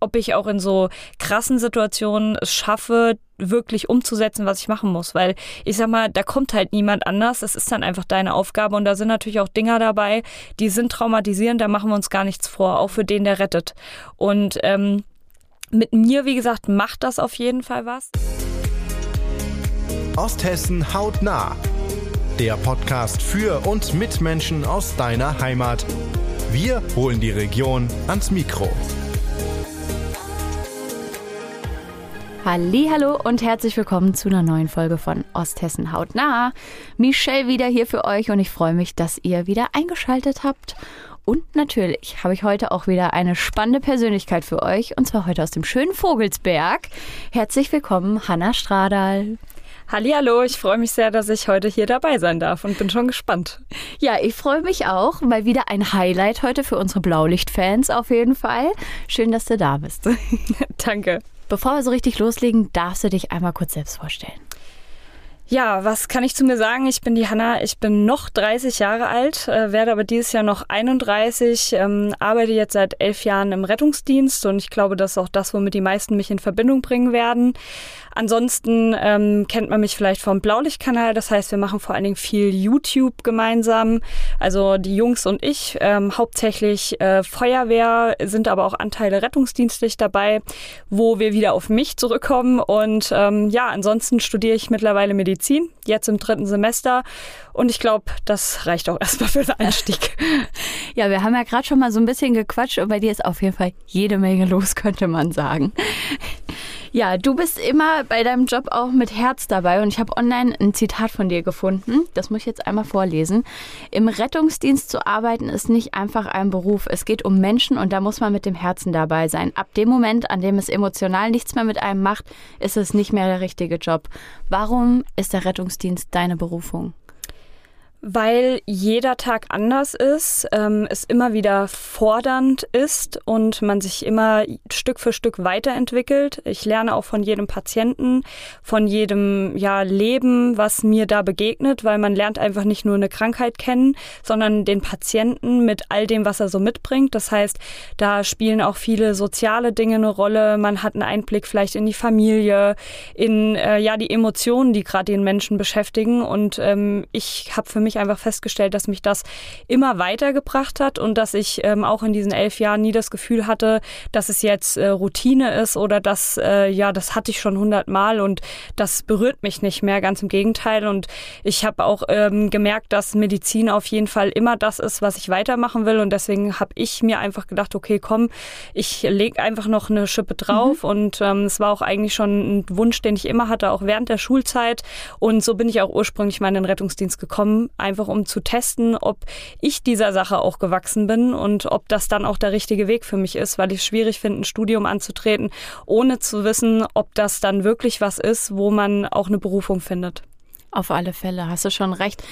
ob ich auch in so krassen Situationen es schaffe, wirklich umzusetzen, was ich machen muss. Weil ich sag mal, da kommt halt niemand anders. Das ist dann einfach deine Aufgabe. Und da sind natürlich auch Dinger dabei, die sind traumatisierend, da machen wir uns gar nichts vor, auch für den, der rettet. Und ähm, mit mir, wie gesagt, macht das auf jeden Fall was. Osthessen hautnah. Der Podcast für und mit Menschen aus deiner Heimat. Wir holen die Region ans Mikro. Hallo und herzlich willkommen zu einer neuen Folge von Osthessen hautnah. Michelle wieder hier für euch und ich freue mich, dass ihr wieder eingeschaltet habt. Und natürlich habe ich heute auch wieder eine spannende Persönlichkeit für euch und zwar heute aus dem schönen Vogelsberg. Herzlich willkommen, Hanna Stradal. Hallo, ich freue mich sehr, dass ich heute hier dabei sein darf und bin schon gespannt. Ja, ich freue mich auch. Mal wieder ein Highlight heute für unsere Blaulicht-Fans auf jeden Fall. Schön, dass du da bist. Danke. Bevor wir so richtig loslegen, darfst du dich einmal kurz selbst vorstellen. Ja, was kann ich zu mir sagen? Ich bin die Hanna, ich bin noch 30 Jahre alt, äh, werde aber dieses Jahr noch 31, ähm, arbeite jetzt seit elf Jahren im Rettungsdienst und ich glaube, das ist auch das, womit die meisten mich in Verbindung bringen werden. Ansonsten ähm, kennt man mich vielleicht vom Blaulichtkanal. Das heißt, wir machen vor allen Dingen viel YouTube gemeinsam. Also die Jungs und ich, ähm, hauptsächlich äh, Feuerwehr, sind aber auch Anteile rettungsdienstlich dabei, wo wir wieder auf mich zurückkommen. Und ähm, ja, ansonsten studiere ich mittlerweile Medizin, jetzt im dritten Semester. Und ich glaube, das reicht auch erstmal für den Einstieg. ja, wir haben ja gerade schon mal so ein bisschen gequatscht und bei dir ist auf jeden Fall jede Menge los, könnte man sagen. Ja, du bist immer bei deinem Job auch mit Herz dabei und ich habe online ein Zitat von dir gefunden. Das muss ich jetzt einmal vorlesen. Im Rettungsdienst zu arbeiten ist nicht einfach ein Beruf. Es geht um Menschen und da muss man mit dem Herzen dabei sein. Ab dem Moment, an dem es emotional nichts mehr mit einem macht, ist es nicht mehr der richtige Job. Warum ist der Rettungsdienst deine Berufung? Weil jeder Tag anders ist, ähm, es immer wieder fordernd ist und man sich immer Stück für Stück weiterentwickelt. Ich lerne auch von jedem Patienten, von jedem ja, Leben, was mir da begegnet, weil man lernt einfach nicht nur eine Krankheit kennen, sondern den Patienten mit all dem, was er so mitbringt. Das heißt, da spielen auch viele soziale Dinge eine Rolle. Man hat einen Einblick vielleicht in die Familie, in äh, ja die Emotionen, die gerade den Menschen beschäftigen. Und ähm, ich habe für mich mich einfach festgestellt, dass mich das immer weitergebracht hat und dass ich ähm, auch in diesen elf Jahren nie das Gefühl hatte, dass es jetzt äh, Routine ist oder dass, äh, ja, das hatte ich schon hundertmal und das berührt mich nicht mehr, ganz im Gegenteil. Und ich habe auch ähm, gemerkt, dass Medizin auf jeden Fall immer das ist, was ich weitermachen will. Und deswegen habe ich mir einfach gedacht, okay, komm, ich lege einfach noch eine Schippe drauf. Mhm. Und ähm, es war auch eigentlich schon ein Wunsch, den ich immer hatte, auch während der Schulzeit. Und so bin ich auch ursprünglich mal in den Rettungsdienst gekommen, einfach um zu testen, ob ich dieser Sache auch gewachsen bin und ob das dann auch der richtige Weg für mich ist, weil ich es schwierig finde, ein Studium anzutreten, ohne zu wissen, ob das dann wirklich was ist, wo man auch eine Berufung findet. Auf alle Fälle, hast du schon recht.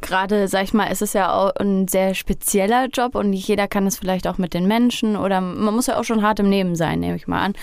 Gerade, sag ich mal, ist es ja auch ein sehr spezieller Job und nicht jeder kann es vielleicht auch mit den Menschen oder man muss ja auch schon hart im Leben sein, nehme ich mal an.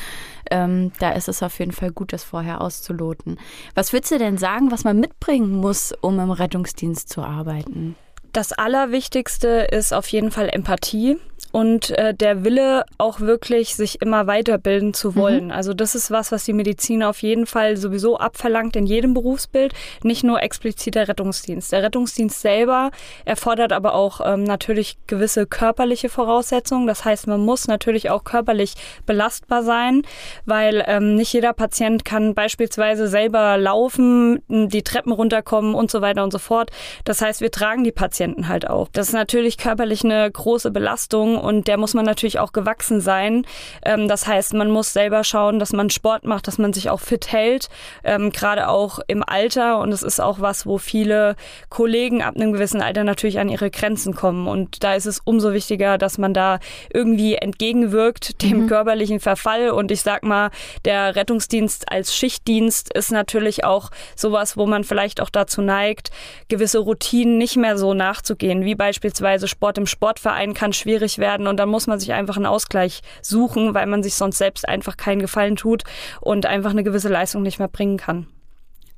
Ähm, da ist es auf jeden Fall gut, das vorher auszuloten. Was würdest du denn sagen, was man mitbringen muss, um im Rettungsdienst zu arbeiten? Das Allerwichtigste ist auf jeden Fall Empathie und äh, der Wille auch wirklich, sich immer weiterbilden zu mhm. wollen. Mhm. Also das ist was, was die Medizin auf jeden Fall sowieso abverlangt in jedem Berufsbild, nicht nur explizit der Rettungsdienst. Der Rettungsdienst selber erfordert aber auch ähm, natürlich gewisse körperliche Voraussetzungen. Das heißt, man muss natürlich auch körperlich belastbar sein, weil ähm, nicht jeder Patient kann beispielsweise selber laufen, die Treppen runterkommen und so weiter und so fort. Das heißt, wir tragen die Patienten halt auch. Das ist natürlich körperlich eine große Belastung und der muss man natürlich auch gewachsen sein. Ähm, das heißt, man muss selber schauen, dass man Sport macht, dass man sich auch fit hält, ähm, gerade auch im Alter. Und es ist auch was, wo viele Kollegen ab einem gewissen Alter natürlich an ihre Grenzen kommen. Und da ist es umso wichtiger, dass man da irgendwie entgegenwirkt dem mhm. körperlichen Verfall. Und ich sag mal, der Rettungsdienst als Schichtdienst ist natürlich auch sowas, wo man vielleicht auch dazu neigt, gewisse Routinen nicht mehr so nachzugehen, wie beispielsweise Sport im Sportverein kann schwierig werden und dann muss man sich einfach einen Ausgleich suchen, weil man sich sonst selbst einfach keinen Gefallen tut und einfach eine gewisse Leistung nicht mehr bringen kann.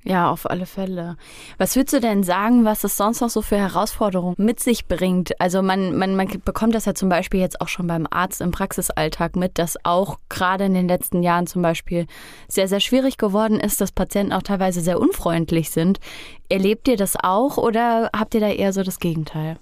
Ja, auf alle Fälle. Was würdest du denn sagen, was es sonst noch so für Herausforderungen mit sich bringt? Also man, man, man bekommt das ja zum Beispiel jetzt auch schon beim Arzt im Praxisalltag mit, dass auch gerade in den letzten Jahren zum Beispiel sehr, sehr schwierig geworden ist, dass Patienten auch teilweise sehr unfreundlich sind. Erlebt ihr das auch oder habt ihr da eher so das Gegenteil?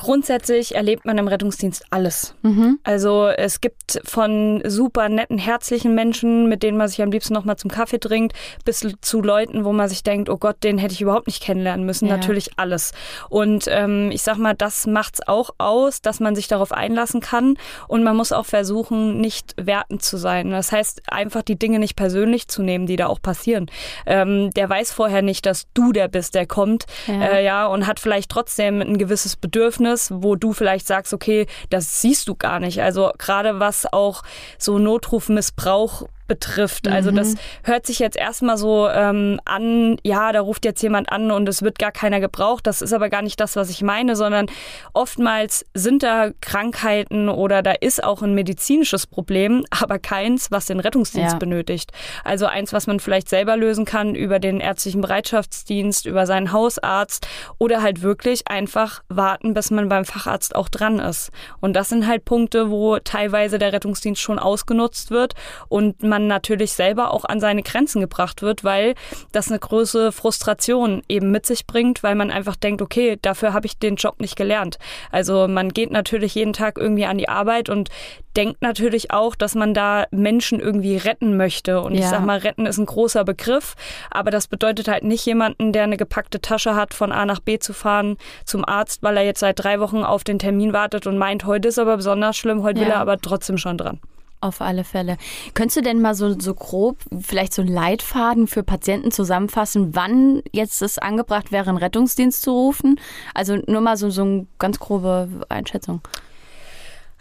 Grundsätzlich erlebt man im Rettungsdienst alles. Mhm. Also es gibt von super netten, herzlichen Menschen, mit denen man sich am liebsten nochmal zum Kaffee trinkt, bis zu Leuten, wo man sich denkt, oh Gott, den hätte ich überhaupt nicht kennenlernen müssen. Ja. Natürlich alles. Und ähm, ich sag mal, das macht's auch aus, dass man sich darauf einlassen kann. Und man muss auch versuchen, nicht wertend zu sein. Das heißt, einfach die Dinge nicht persönlich zu nehmen, die da auch passieren. Ähm, der weiß vorher nicht, dass du der bist, der kommt, ja, äh, ja und hat vielleicht trotzdem ein gewisses Bedürfnis Bedürfnis, wo du vielleicht sagst, okay, das siehst du gar nicht. Also gerade was auch so Notrufmissbrauch betrifft. Also das mhm. hört sich jetzt erstmal so ähm, an, ja, da ruft jetzt jemand an und es wird gar keiner gebraucht. Das ist aber gar nicht das, was ich meine, sondern oftmals sind da Krankheiten oder da ist auch ein medizinisches Problem, aber keins, was den Rettungsdienst ja. benötigt. Also eins, was man vielleicht selber lösen kann über den ärztlichen Bereitschaftsdienst, über seinen Hausarzt oder halt wirklich einfach warten, bis man beim Facharzt auch dran ist. Und das sind halt Punkte, wo teilweise der Rettungsdienst schon ausgenutzt wird und man man natürlich selber auch an seine Grenzen gebracht wird, weil das eine große Frustration eben mit sich bringt, weil man einfach denkt, okay, dafür habe ich den Job nicht gelernt. Also man geht natürlich jeden Tag irgendwie an die Arbeit und denkt natürlich auch, dass man da Menschen irgendwie retten möchte. Und ja. ich sag mal, retten ist ein großer Begriff, aber das bedeutet halt nicht jemanden, der eine gepackte Tasche hat, von A nach B zu fahren zum Arzt, weil er jetzt seit drei Wochen auf den Termin wartet und meint, heute ist aber besonders schlimm, heute ja. will er aber trotzdem schon dran. Auf alle Fälle. Könntest du denn mal so, so grob vielleicht so Leitfaden für Patienten zusammenfassen, wann jetzt es angebracht wäre, einen Rettungsdienst zu rufen? Also nur mal so, so eine ganz grobe Einschätzung.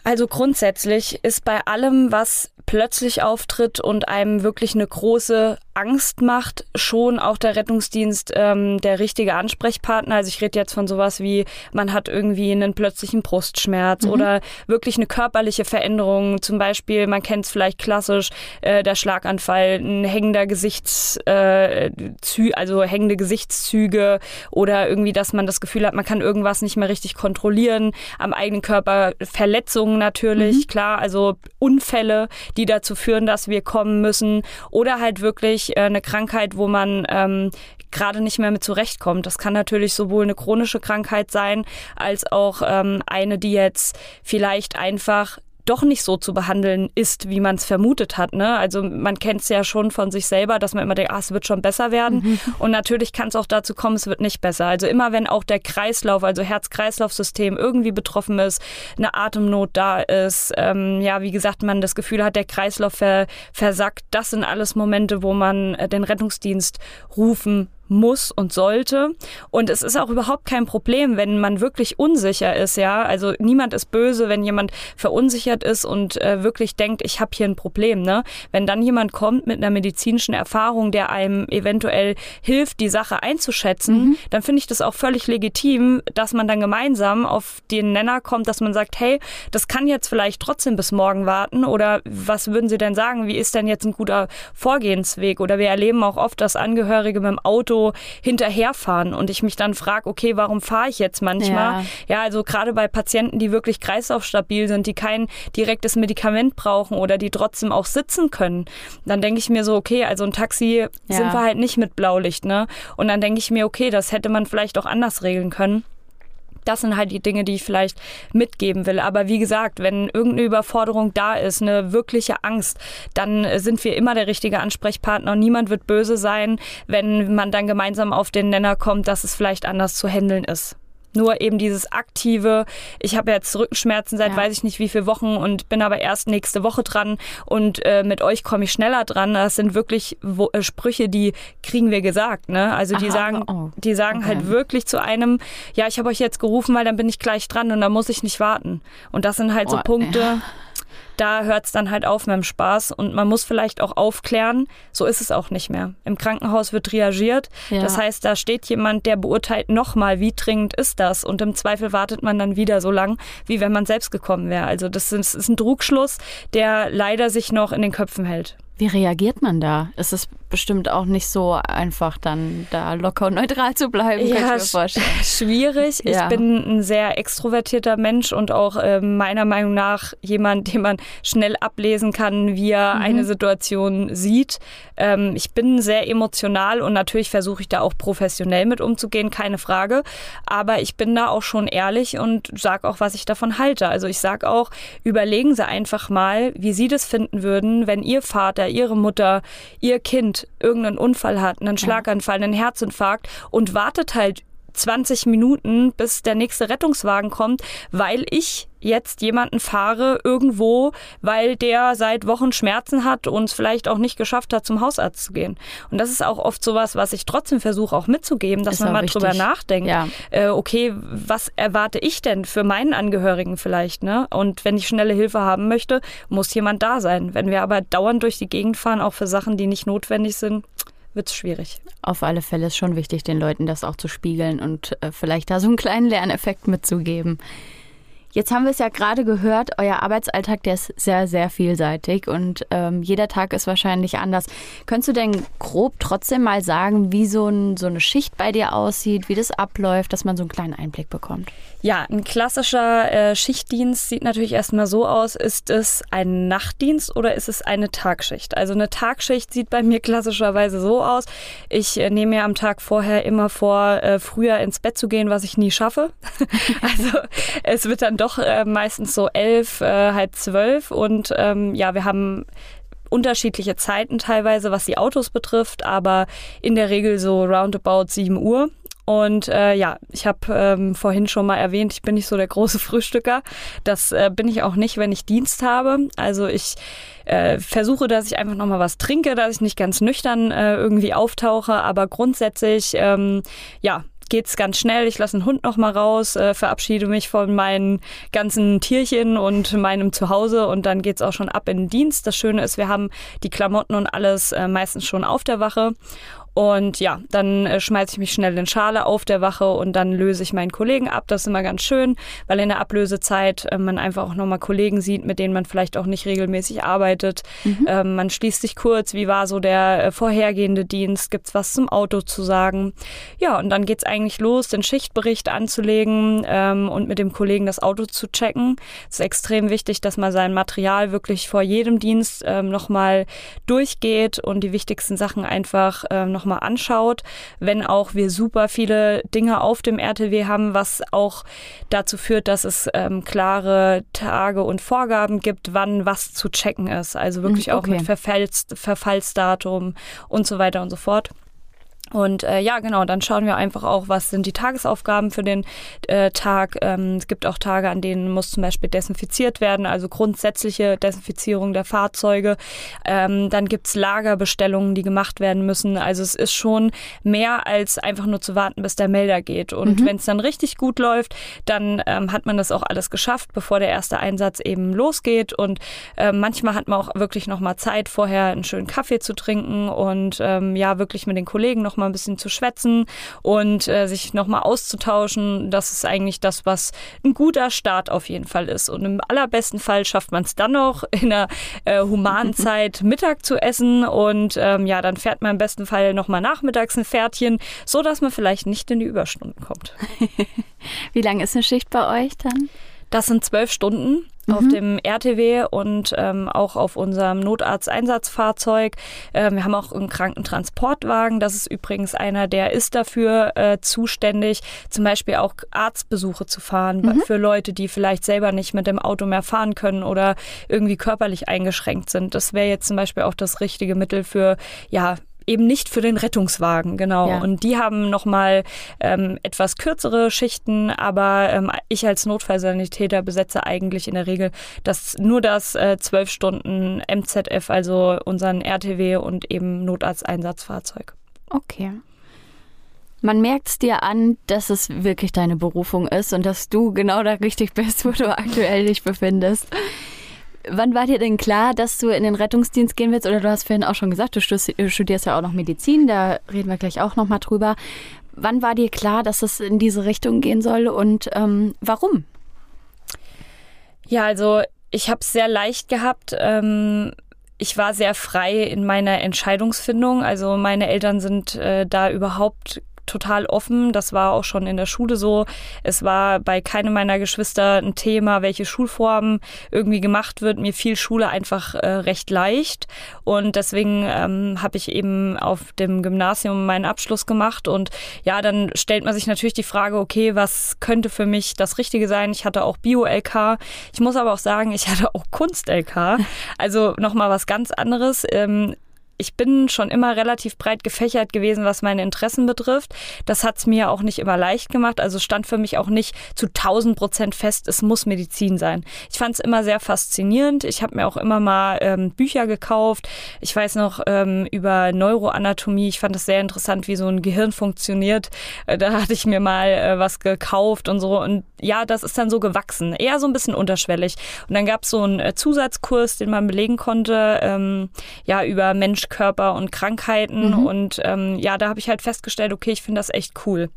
Also grundsätzlich ist bei allem, was plötzlich auftritt und einem wirklich eine große Angst macht, schon auch der Rettungsdienst ähm, der richtige Ansprechpartner. Also ich rede jetzt von sowas wie, man hat irgendwie einen plötzlichen Brustschmerz mhm. oder wirklich eine körperliche Veränderung. Zum Beispiel, man kennt es vielleicht klassisch, äh, der Schlaganfall, ein hängender Gesichts, äh, also hängende Gesichtszüge oder irgendwie, dass man das Gefühl hat, man kann irgendwas nicht mehr richtig kontrollieren am eigenen Körper. Verletzungen natürlich, mhm. klar, also Unfälle, die dazu führen, dass wir kommen müssen oder halt wirklich äh, eine Krankheit, wo man ähm, gerade nicht mehr mit zurechtkommt. Das kann natürlich sowohl eine chronische Krankheit sein, als auch ähm, eine, die jetzt vielleicht einfach doch nicht so zu behandeln ist, wie man es vermutet hat. Ne? Also man kennt es ja schon von sich selber, dass man immer denkt, ah, es wird schon besser werden. Mhm. Und natürlich kann es auch dazu kommen, es wird nicht besser. Also immer wenn auch der Kreislauf, also Herz-Kreislauf-System irgendwie betroffen ist, eine Atemnot da ist, ähm, ja, wie gesagt, man das Gefühl hat, der Kreislauf ver versackt, das sind alles Momente, wo man äh, den Rettungsdienst rufen muss und sollte. Und es ist auch überhaupt kein Problem, wenn man wirklich unsicher ist, ja. Also niemand ist böse, wenn jemand verunsichert ist und äh, wirklich denkt, ich habe hier ein Problem, ne? Wenn dann jemand kommt mit einer medizinischen Erfahrung, der einem eventuell hilft, die Sache einzuschätzen, mhm. dann finde ich das auch völlig legitim, dass man dann gemeinsam auf den Nenner kommt, dass man sagt, hey, das kann jetzt vielleicht trotzdem bis morgen warten oder was würden Sie denn sagen? Wie ist denn jetzt ein guter Vorgehensweg? Oder wir erleben auch oft, dass Angehörige mit dem Auto hinterherfahren und ich mich dann frage, okay, warum fahre ich jetzt manchmal? Ja, ja also gerade bei Patienten, die wirklich kreislaufstabil sind, die kein direktes Medikament brauchen oder die trotzdem auch sitzen können, dann denke ich mir so, okay, also ein Taxi ja. sind wir halt nicht mit Blaulicht, ne? Und dann denke ich mir, okay, das hätte man vielleicht auch anders regeln können. Das sind halt die Dinge, die ich vielleicht mitgeben will. Aber wie gesagt, wenn irgendeine Überforderung da ist, eine wirkliche Angst, dann sind wir immer der richtige Ansprechpartner und niemand wird böse sein, wenn man dann gemeinsam auf den Nenner kommt, dass es vielleicht anders zu handeln ist. Nur eben dieses aktive, ich habe jetzt Rückenschmerzen seit ja. weiß ich nicht wie viele Wochen und bin aber erst nächste Woche dran und äh, mit euch komme ich schneller dran. Das sind wirklich wo, äh, Sprüche, die kriegen wir gesagt. Ne? Also die Aha, sagen, oh. die sagen halt okay. halt wirklich zu einem, ja, ich habe euch jetzt gerufen, weil dann bin ich gleich dran und dann muss ich nicht warten. Und das sind halt oh, so Punkte. Ja da hört es dann halt auf mit dem Spaß und man muss vielleicht auch aufklären, so ist es auch nicht mehr. Im Krankenhaus wird reagiert, ja. das heißt, da steht jemand, der beurteilt nochmal, wie dringend ist das und im Zweifel wartet man dann wieder so lang, wie wenn man selbst gekommen wäre. Also das ist, ist ein Trugschluss, der leider sich noch in den Köpfen hält. Wie reagiert man da? Es ist bestimmt auch nicht so einfach, dann da locker und neutral zu bleiben, ja, kann ich mir vorstellen. Schwierig. Ja. Ich bin ein sehr extrovertierter Mensch und auch äh, meiner Meinung nach jemand, den man schnell ablesen kann, wie er mhm. eine Situation sieht. Ähm, ich bin sehr emotional und natürlich versuche ich da auch professionell mit umzugehen, keine Frage. Aber ich bin da auch schon ehrlich und sage auch, was ich davon halte. Also ich sage auch, überlegen Sie einfach mal, wie Sie das finden würden, wenn Ihr Vater ihre Mutter, ihr Kind irgendeinen Unfall hat, einen Schlaganfall, einen Herzinfarkt und wartet halt 20 Minuten, bis der nächste Rettungswagen kommt, weil ich jetzt jemanden fahre irgendwo, weil der seit Wochen Schmerzen hat und es vielleicht auch nicht geschafft hat, zum Hausarzt zu gehen. Und das ist auch oft sowas, was ich trotzdem versuche auch mitzugeben, dass ist man mal wichtig. drüber nachdenkt. Ja. Äh, okay, was erwarte ich denn für meinen Angehörigen vielleicht? Ne? Und wenn ich schnelle Hilfe haben möchte, muss jemand da sein. Wenn wir aber dauernd durch die Gegend fahren, auch für Sachen, die nicht notwendig sind, wird es schwierig. Auf alle Fälle ist schon wichtig, den Leuten das auch zu spiegeln und äh, vielleicht da so einen kleinen Lerneffekt mitzugeben. Jetzt haben wir es ja gerade gehört, euer Arbeitsalltag, der ist sehr, sehr vielseitig und ähm, jeder Tag ist wahrscheinlich anders. Könntest du denn grob trotzdem mal sagen, wie so, ein, so eine Schicht bei dir aussieht, wie das abläuft, dass man so einen kleinen Einblick bekommt? Ja, ein klassischer äh, Schichtdienst sieht natürlich erstmal so aus, ist es ein Nachtdienst oder ist es eine Tagschicht? Also eine Tagschicht sieht bei mir klassischerweise so aus. Ich äh, nehme mir am Tag vorher immer vor, äh, früher ins Bett zu gehen, was ich nie schaffe. also es wird dann doch äh, meistens so elf, äh, halb zwölf und ähm, ja, wir haben unterschiedliche Zeiten teilweise, was die Autos betrifft, aber in der Regel so roundabout 7 Uhr. Und äh, ja, ich habe ähm, vorhin schon mal erwähnt, ich bin nicht so der große Frühstücker. Das äh, bin ich auch nicht, wenn ich Dienst habe. Also ich äh, versuche, dass ich einfach nochmal was trinke, dass ich nicht ganz nüchtern äh, irgendwie auftauche. Aber grundsätzlich, ähm, ja, geht's ganz schnell. Ich lasse den Hund noch mal raus, äh, verabschiede mich von meinen ganzen Tierchen und meinem Zuhause und dann geht's auch schon ab in den Dienst. Das Schöne ist, wir haben die Klamotten und alles äh, meistens schon auf der Wache und ja, dann äh, schmeiße ich mich schnell in Schale auf der Wache und dann löse ich meinen Kollegen ab. Das ist immer ganz schön, weil in der Ablösezeit äh, man einfach auch nochmal Kollegen sieht, mit denen man vielleicht auch nicht regelmäßig arbeitet. Mhm. Ähm, man schließt sich kurz, wie war so der äh, vorhergehende Dienst, gibt's was zum Auto zu sagen. Ja, und dann geht's eigentlich los, den Schichtbericht anzulegen ähm, und mit dem Kollegen das Auto zu checken. Es ist extrem wichtig, dass man sein Material wirklich vor jedem Dienst ähm, nochmal durchgeht und die wichtigsten Sachen einfach ähm, nochmal anschaut, wenn auch wir super viele Dinge auf dem RTW haben, was auch dazu führt, dass es ähm, klare Tage und Vorgaben gibt, wann was zu checken ist. Also wirklich mhm, okay. auch mit Verfalls Verfallsdatum und so weiter und so fort. Und äh, ja, genau, dann schauen wir einfach auch, was sind die Tagesaufgaben für den äh, Tag. Ähm, es gibt auch Tage, an denen muss zum Beispiel desinfiziert werden, also grundsätzliche Desinfizierung der Fahrzeuge. Ähm, dann gibt's Lagerbestellungen, die gemacht werden müssen. Also es ist schon mehr als einfach nur zu warten, bis der Melder geht. Und mhm. wenn es dann richtig gut läuft, dann ähm, hat man das auch alles geschafft, bevor der erste Einsatz eben losgeht. Und äh, manchmal hat man auch wirklich nochmal Zeit, vorher einen schönen Kaffee zu trinken und ähm, ja, wirklich mit den Kollegen noch mal ein bisschen zu schwätzen und äh, sich nochmal auszutauschen. Das ist eigentlich das, was ein guter Start auf jeden Fall ist. Und im allerbesten Fall schafft man es dann noch in einer äh, humanen Zeit Mittag zu essen und ähm, ja, dann fährt man im besten Fall nochmal nachmittags ein Pferdchen, so dass man vielleicht nicht in die Überstunden kommt. Wie lange ist eine Schicht bei euch dann? Das sind zwölf Stunden mhm. auf dem RTW und ähm, auch auf unserem Notarzteinsatzfahrzeug. Ähm, wir haben auch einen Krankentransportwagen. Das ist übrigens einer, der ist dafür äh, zuständig, zum Beispiel auch Arztbesuche zu fahren mhm. für Leute, die vielleicht selber nicht mit dem Auto mehr fahren können oder irgendwie körperlich eingeschränkt sind. Das wäre jetzt zum Beispiel auch das richtige Mittel für ja eben nicht für den Rettungswagen, genau. Ja. Und die haben nochmal ähm, etwas kürzere Schichten, aber ähm, ich als Notfallsanitäter besetze eigentlich in der Regel das nur das äh, zwölf äh, Stunden MZF, also unseren RTW und eben Notarzteinsatzfahrzeug. Okay. Man merkt es dir an, dass es wirklich deine Berufung ist und dass du genau da richtig bist, wo du aktuell dich befindest. Wann war dir denn klar, dass du in den Rettungsdienst gehen willst? Oder du hast vorhin auch schon gesagt, du studierst ja auch noch Medizin, da reden wir gleich auch nochmal drüber. Wann war dir klar, dass es in diese Richtung gehen soll und ähm, warum? Ja, also ich habe es sehr leicht gehabt. Ähm, ich war sehr frei in meiner Entscheidungsfindung. Also meine Eltern sind äh, da überhaupt total offen. Das war auch schon in der Schule so. Es war bei keinem meiner Geschwister ein Thema, welche Schulform irgendwie gemacht wird. Mir fiel Schule einfach äh, recht leicht. Und deswegen ähm, habe ich eben auf dem Gymnasium meinen Abschluss gemacht. Und ja, dann stellt man sich natürlich die Frage, okay, was könnte für mich das Richtige sein? Ich hatte auch Bio-LK. Ich muss aber auch sagen, ich hatte auch Kunst-LK. Also nochmal was ganz anderes. Ähm, ich bin schon immer relativ breit gefächert gewesen, was meine Interessen betrifft. Das hat es mir auch nicht immer leicht gemacht. Also stand für mich auch nicht zu 1000 Prozent fest, es muss Medizin sein. Ich fand es immer sehr faszinierend. Ich habe mir auch immer mal ähm, Bücher gekauft. Ich weiß noch ähm, über Neuroanatomie. Ich fand es sehr interessant, wie so ein Gehirn funktioniert. Äh, da hatte ich mir mal äh, was gekauft und so. Und ja, das ist dann so gewachsen. Eher so ein bisschen unterschwellig. Und dann gab es so einen äh, Zusatzkurs, den man belegen konnte, ähm, ja, über Mensch Körper und Krankheiten. Mhm. Und ähm, ja, da habe ich halt festgestellt, okay, ich finde das echt cool.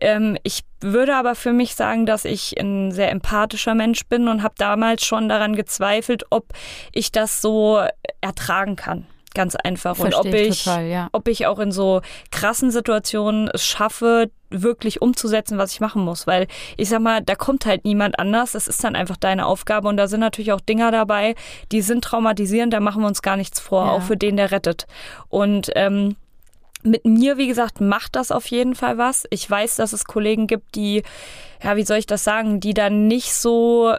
Ähm, ich würde aber für mich sagen, dass ich ein sehr empathischer Mensch bin und habe damals schon daran gezweifelt, ob ich das so ertragen kann ganz einfach. Versteh und ob ich, total, ja. ob ich auch in so krassen Situationen es schaffe, wirklich umzusetzen, was ich machen muss. Weil ich sag mal, da kommt halt niemand anders. Das ist dann einfach deine Aufgabe. Und da sind natürlich auch Dinger dabei, die sind traumatisierend, da machen wir uns gar nichts vor, Ja. auch für den, der rettet. Und ähm, mit mir, wie gesagt, macht das auf jeden Fall was. Ich weiß, dass es Kollegen gibt, die, ja, wie soll ich das sagen, die dann nicht so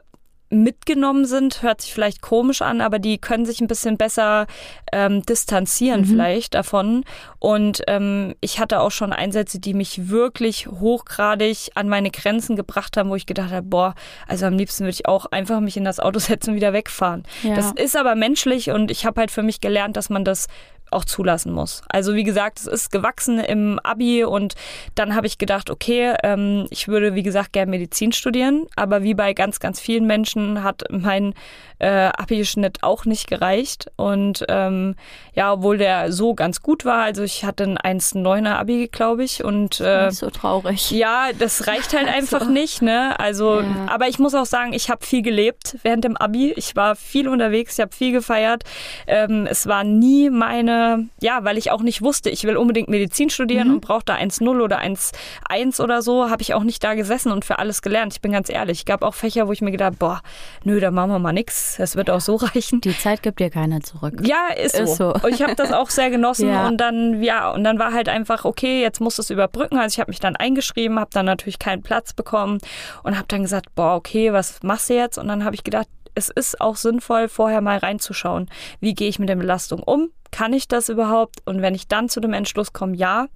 mitgenommen sind, hört sich vielleicht komisch an, aber die können sich ein bisschen besser ähm, distanzieren vielleicht davon. Und ähm, ich hatte auch schon Einsätze, die mich wirklich hochgradig an meine Grenzen gebracht haben, wo ich gedacht habe, boah, also am liebsten würde ich auch einfach mich in das Auto setzen und wieder wegfahren. Ja. Das ist aber menschlich und ich habe halt für mich gelernt, dass man das auch zulassen muss. Also wie gesagt, es ist gewachsen im Abi und dann habe ich gedacht, okay, ähm, ich würde wie gesagt gerne Medizin studieren, aber wie bei ganz, ganz vielen Menschen hat mein äh, Abi-Schnitt auch nicht gereicht und ähm, ja, obwohl der so ganz gut war, also ich hatte ein 1,9er Abi, glaube ich und äh, Nicht so traurig. ja, das reicht halt einfach nicht, ne? Also, Ja. aber ich muss auch sagen, ich habe viel gelebt während dem Abi. Ich war viel unterwegs, ich habe viel gefeiert. Ähm, es war nie meine, ja, weil ich auch nicht wusste, ich will unbedingt Medizin studieren und brauche da 1,0 oder 1,1 oder so, habe ich auch nicht da gesessen und für alles gelernt. Ich bin ganz ehrlich. Es gab auch Fächer, wo ich mir gedacht, boah, nö, da machen wir mal nix. Das wird auch so reichen. Die Zeit gibt dir keiner zurück. Ja, ist so. Ist so. Und ich habe das auch sehr genossen Ja. und dann ja und dann war halt einfach okay, jetzt musst du es überbrücken. Also ich habe mich dann eingeschrieben, habe dann natürlich keinen Platz bekommen und habe dann gesagt, boah, okay, was machst du jetzt? Und dann habe ich gedacht, es ist auch sinnvoll, vorher mal reinzuschauen, wie gehe ich mit der Belastung um? Kann ich das überhaupt? Und wenn ich dann zu dem Entschluss komme, ja,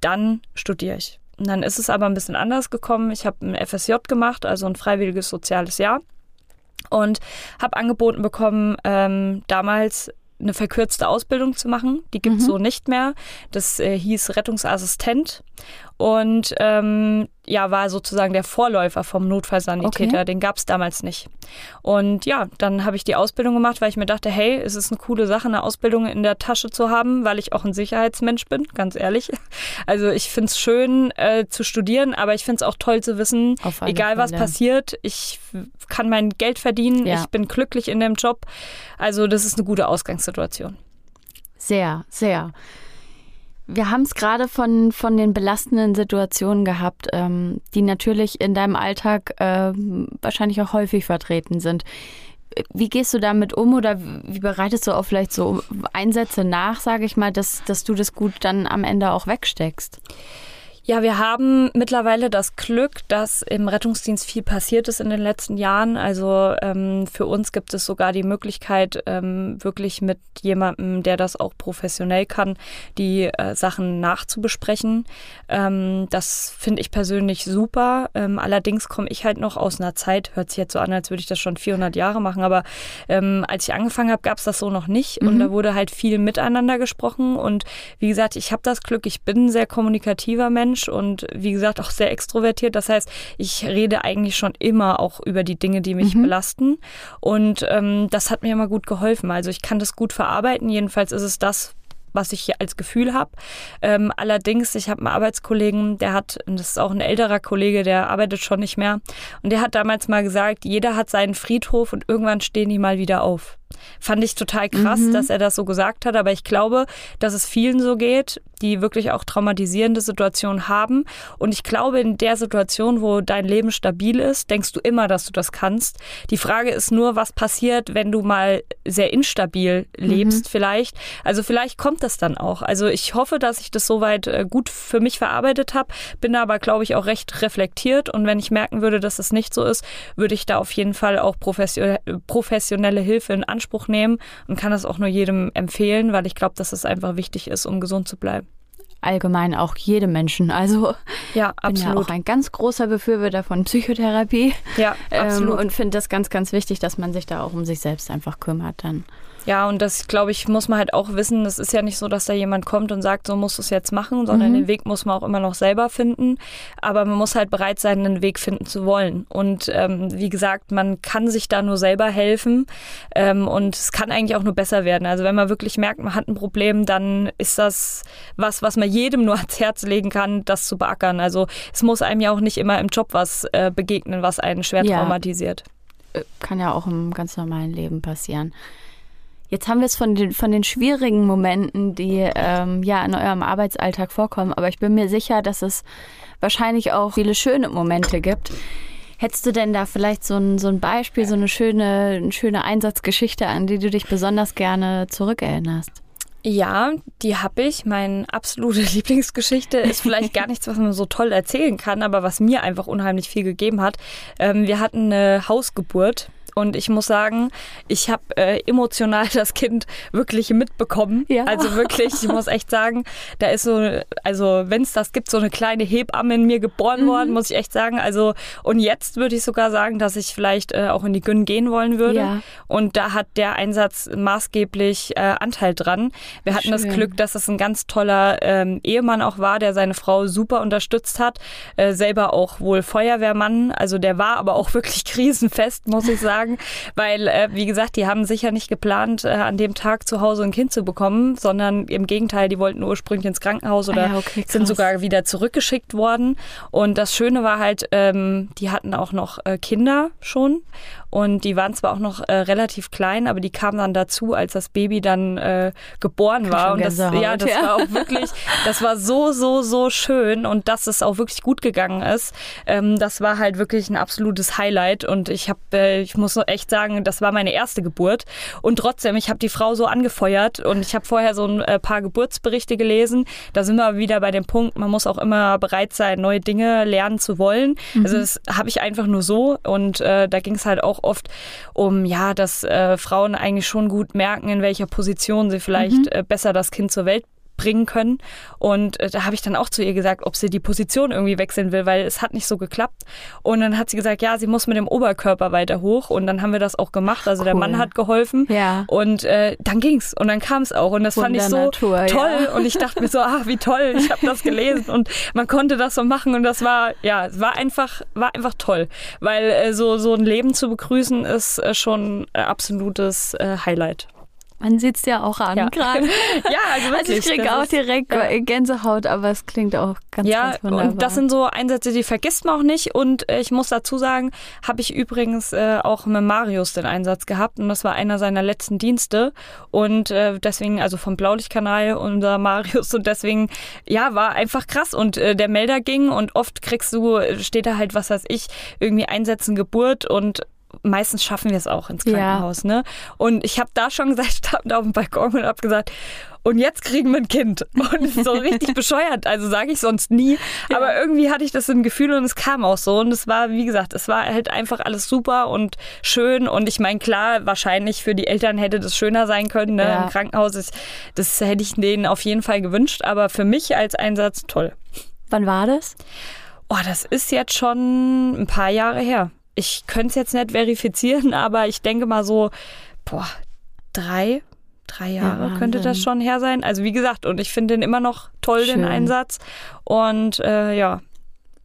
dann studiere ich. Und dann ist es aber ein bisschen anders gekommen. Ich habe ein FSJ gemacht, also ein freiwilliges soziales Jahr und habe angeboten bekommen, ähm, damals eine verkürzte Ausbildung zu machen. Die gibt's so nicht mehr. Das äh, hieß Rettungsassistent und ähm, ja, war sozusagen der Vorläufer vom Notfallsanitäter. Okay. Den gab's damals nicht. Und ja, dann habe ich die Ausbildung gemacht, weil ich mir dachte, hey, es ist eine coole Sache, eine Ausbildung in der Tasche zu haben, weil ich auch ein Sicherheitsmensch bin, ganz ehrlich. Also ich find's schön äh, zu studieren, aber ich find's auch toll zu wissen, egal was Fälle. passiert, ich kann mein Geld verdienen, Ja. ich bin glücklich in dem Job. Also das ist eine gute Ausgangssituation. Sehr, sehr. Wir haben es gerade von, von den belastenden Situationen gehabt, ähm, die natürlich in deinem Alltag ähm, wahrscheinlich auch häufig vertreten sind. Wie gehst du damit um oder wie bereitest du auch vielleicht so Einsätze nach, sage ich mal, dass, dass du das gut dann am Ende auch wegsteckst? Ja, wir haben mittlerweile das Glück, dass im Rettungsdienst viel passiert ist in den letzten Jahren. Also ähm, für uns gibt es sogar die Möglichkeit, ähm, wirklich mit jemandem, der das auch professionell kann, die äh, Sachen nachzubesprechen. Ähm, das finde ich persönlich super. Ähm, allerdings komme ich halt noch aus einer Zeit, hört sich jetzt so an, als würde ich das schon 400 Jahre machen, aber ähm, als ich angefangen habe, gab es das so noch nicht und da wurde halt viel miteinander gesprochen und wie gesagt, ich habe das Glück, ich bin ein sehr kommunikativer Mensch und wie gesagt auch sehr extrovertiert. Das heißt, ich rede eigentlich schon immer auch über die Dinge, die mich belasten und ähm, das hat mir immer gut geholfen. Also ich kann das gut verarbeiten. Jedenfalls ist es das, was ich hier als Gefühl habe. Ähm, allerdings, ich habe einen Arbeitskollegen, der hat, und das ist auch ein älterer Kollege, der arbeitet schon nicht mehr, und der hat damals mal gesagt, jeder hat seinen Friedhof und irgendwann stehen die mal wieder auf. Fand ich total krass, mhm. dass er das so gesagt hat. Aber ich glaube, dass es vielen so geht, die wirklich auch traumatisierende Situationen haben. Und ich glaube, in der Situation, wo dein Leben stabil ist, denkst du immer, dass du das kannst. Die Frage ist nur, was passiert, wenn du mal sehr instabil lebst, mhm. vielleicht. Also vielleicht kommt das dann auch. Also ich hoffe, dass ich das soweit äh, gut für mich verarbeitet habe, bin aber, glaube ich, auch recht reflektiert. Und wenn ich merken würde, dass es nicht so ist, würde ich da auf jeden Fall auch professionelle Hilfe in Anspruch nehmen und kann das auch nur jedem empfehlen, weil ich glaube, dass es einfach wichtig ist, um gesund zu bleiben allgemein auch jedem Menschen. Also ja, absolut. bin ja auch ein ganz großer Befürworter von Psychotherapie. Ja, ähm, absolut. und finde das ganz, ganz wichtig, dass man sich da auch um sich selbst einfach kümmert dann. Ja, und das, glaube ich, muss man halt auch wissen. Es ist ja nicht so, dass da jemand kommt und sagt, so musst du es jetzt machen, sondern mhm. den Weg muss man auch immer noch selber finden. Aber man muss halt bereit sein, einen Weg finden zu wollen. Und ähm, wie gesagt, man kann sich da nur selber helfen. Ähm, und es kann eigentlich auch nur besser werden. Also wenn man wirklich merkt, man hat ein Problem, dann ist das was, was man jedem nur ans Herz legen kann, das zu beackern. Also es muss einem ja auch nicht immer im Job was äh, begegnen, was einen schwer ja. traumatisiert. Äh, kann ja auch im ganz normalen Leben passieren. Jetzt haben wir es von den, von den schwierigen Momenten, die ähm, ja in eurem Arbeitsalltag vorkommen, aber ich bin mir sicher, dass es wahrscheinlich auch viele schöne Momente gibt. Hättest du denn da vielleicht so ein, so ein Beispiel, so eine schöne, eine schöne Einsatzgeschichte, an die du dich besonders gerne zurückerinnerst? Ja, die habe ich. Meine absolute Lieblingsgeschichte ist vielleicht gar nichts, was man so toll erzählen kann, aber was mir einfach unheimlich viel gegeben hat. Ähm, wir hatten eine Hausgeburt und ich muss sagen, ich habe äh, emotional das Kind wirklich mitbekommen. Ja. Also wirklich, ich muss echt sagen, da ist so, also wenn es das gibt, so eine kleine Hebamme in mir geboren mhm. worden, muss ich echt sagen. Also und jetzt würde ich sogar sagen, dass ich vielleicht äh, auch in die Gyn gehen wollen würde. Ja. Und da hat der Einsatz maßgeblich äh, Anteil dran. Wir hatten Schön. das Glück, dass es ein ganz toller ähm, Ehemann auch war, der seine Frau super unterstützt hat. Äh, selber auch wohl Feuerwehrmann. Also der war aber auch wirklich krisenfest, muss ich sagen sagen, weil, äh, wie gesagt, die haben sicher nicht geplant, äh, an dem Tag zu Hause ein Kind zu bekommen, sondern im Gegenteil, die wollten ursprünglich ins Krankenhaus oder ah okay, sind sogar wieder zurückgeschickt worden. Und das Schöne war halt, ähm, die hatten auch noch äh, Kinder schon und die waren zwar auch noch äh, relativ klein, aber die kamen dann dazu, als das Baby dann äh, geboren war. Und das, ja, das ja. war auch wirklich, das war so, so, so schön und dass es auch wirklich gut gegangen ist. Ähm, das war halt wirklich ein absolutes Highlight. Und ich habe, äh, ich muss echt sagen, das war meine erste Geburt. Und trotzdem, ich habe die Frau so angefeuert und ich habe vorher so ein äh, paar Geburtsberichte gelesen. Da sind wir wieder bei dem Punkt, man muss auch immer bereit sein, neue Dinge lernen zu wollen. Mhm. Also das habe ich einfach nur so. Und äh, da ging es halt auch oft um, ja, dass äh, Frauen eigentlich schon gut merken, in welcher Position sie vielleicht mhm. äh, besser das Kind zur Welt bringen können. Und äh, da habe ich dann auch zu ihr gesagt, ob sie die Position irgendwie wechseln will, weil es hat nicht so geklappt. Und dann hat sie gesagt, ja, sie muss mit dem Oberkörper weiter hoch. Und dann haben wir das auch gemacht. Also cool. der Mann hat geholfen. Ja. Und äh, dann ging's und dann kam es auch. Und das Wunder fand ich so Natur, toll. Ja. Und ich dachte mir so, ach, wie toll, ich habe das gelesen und man konnte das so machen. Und das war, ja, es war einfach, war einfach toll. Weil äh, so, so ein Leben zu begrüßen ist äh, schon äh, absolutes äh, Highlight. Man sieht es ja auch an ja. gerade. ja, also wirklich. Also ich kriege auch direkt ja. Gänsehaut, aber es klingt auch ganz, ja, ganz wunderbar. und das sind so Einsätze, die vergisst man auch nicht. Und äh, ich muss dazu sagen, habe ich übrigens äh, auch mit Marius den Einsatz gehabt und das war einer seiner letzten Dienste. Und äh, deswegen, also vom Blaulichtkanal unser Marius und deswegen, ja, war einfach krass. Und äh, der Melder ging und oft kriegst du, steht da halt, was weiß ich, irgendwie Einsätzen Geburt und meistens schaffen wir es auch ins Krankenhaus. Ja. Ne? Und ich habe da schon gesagt, ich stand auf dem Balkon und habe gesagt, und jetzt kriegen wir ein Kind. Und es ist so richtig bescheuert. Also sage ich sonst nie. Ja. Aber irgendwie hatte ich das im Gefühl und es kam auch so. Und es war, wie gesagt, es war halt einfach alles super und schön. Und ich meine, klar, wahrscheinlich für die Eltern hätte das schöner sein können ne? Ja. im Krankenhaus. Das, das hätte ich denen auf jeden Fall gewünscht. Aber für mich als Einsatz toll. Wann war das? Oh, das ist jetzt schon ein paar Jahre her ich könnte es jetzt nicht verifizieren, aber ich denke mal so, boah, drei, drei Jahre ja, könnte das schon her sein. Also wie gesagt, und ich finde den immer noch toll, Schön. den Einsatz. Und äh, ja,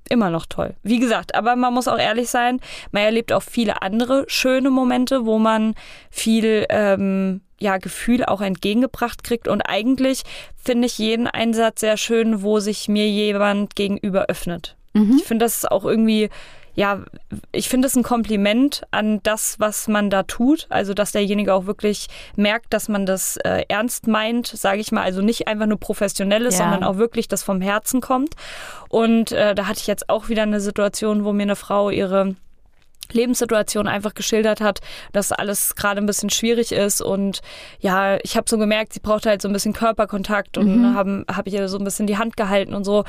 immer noch toll. Wie gesagt, aber man muss auch ehrlich sein, man erlebt auch viele andere schöne Momente, wo man viel ähm, ja, Gefühl auch entgegengebracht kriegt. Und eigentlich finde ich jeden Einsatz sehr schön, wo sich mir jemand gegenüber öffnet. Mhm. Ich finde, das ist auch irgendwie ja, ich finde es ein Kompliment an das, was man da tut. Also, dass derjenige auch wirklich merkt, dass man das äh, ernst meint, sage ich mal. Also nicht einfach nur professionell ist, ja. sondern auch wirklich das vom Herzen kommt. Und äh, da hatte ich jetzt auch wieder eine Situation, wo mir eine Frau ihre Lebenssituation einfach geschildert hat, dass alles gerade ein bisschen schwierig ist und ja, ich habe so gemerkt, sie braucht halt so ein bisschen Körperkontakt und mhm. habe hab ich ihr so ein bisschen die Hand gehalten und so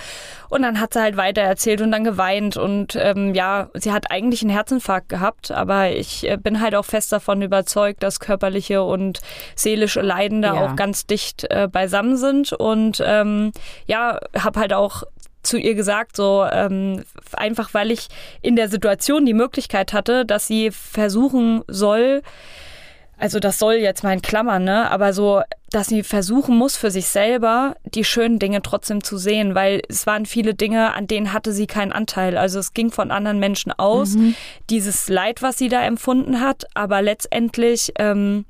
und dann hat sie halt weiter erzählt und dann geweint und ähm, ja, sie hat eigentlich einen Herzinfarkt gehabt, aber ich äh, bin halt auch fest davon überzeugt, dass körperliche und seelische Leiden da ja. auch ganz dicht äh, beisammen sind und ähm, ja, habe halt auch zu ihr gesagt, so ähm, einfach weil ich in der Situation die Möglichkeit hatte, dass sie versuchen soll, also das soll jetzt mal in Klammern, ne? Aber so, dass sie versuchen muss für sich selber die schönen Dinge trotzdem zu sehen, weil es waren viele Dinge, an denen hatte sie keinen Anteil. Also es ging von anderen Menschen aus, mhm. dieses Leid, was sie da empfunden hat, aber letztendlich ähm,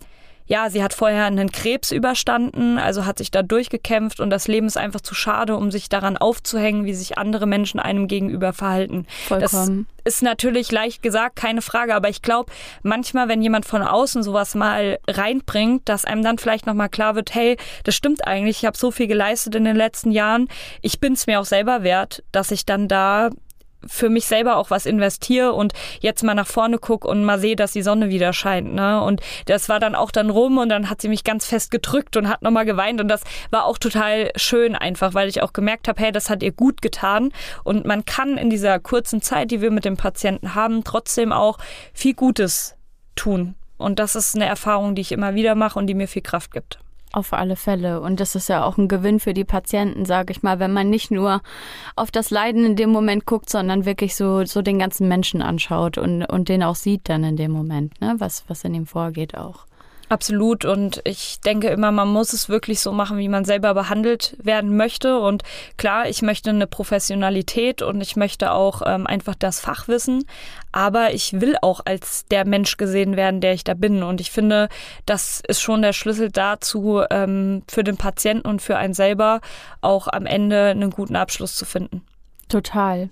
ja, sie hat vorher einen Krebs überstanden, also hat sich da durchgekämpft und das Leben ist einfach zu schade, um sich daran aufzuhängen, wie sich andere Menschen einem gegenüber verhalten. Vollkommen. Das ist natürlich leicht gesagt, keine Frage, aber ich glaube, manchmal, wenn jemand von außen sowas mal reinbringt, dass einem dann vielleicht nochmal klar wird, hey, das stimmt eigentlich, ich habe so viel geleistet in den letzten Jahren, ich bin es mir auch selber wert, dass ich dann da für mich selber auch was investiere und jetzt mal nach vorne gucke und mal sehe, dass die Sonne wieder scheint. Ne? Und das war dann auch dann rum und dann hat sie mich ganz fest gedrückt und hat nochmal geweint und das war auch total schön einfach, weil ich auch gemerkt habe, hey, das hat ihr gut getan und man kann in dieser kurzen Zeit, die wir mit dem Patienten haben, trotzdem auch viel Gutes tun. Und das ist eine Erfahrung, die ich immer wieder mache und die mir viel Kraft gibt. Auf alle Fälle. Und das ist ja auch ein Gewinn für die Patienten, sage ich mal, wenn man nicht nur auf das Leiden in dem Moment guckt, sondern wirklich so, so den ganzen Menschen anschaut und, und den auch sieht dann in dem Moment, ne? was, was in ihm vorgeht auch. Absolut. Und ich denke immer, man muss es wirklich so machen, wie man selber behandelt werden möchte. Und klar, ich möchte eine Professionalität und ich möchte auch ähm, einfach das Fachwissen. Aber ich will auch als der Mensch gesehen werden, der ich da bin. Und ich finde, das ist schon der Schlüssel dazu, ähm, für den Patienten und für einen selber auch am Ende einen guten Abschluss zu finden. Total.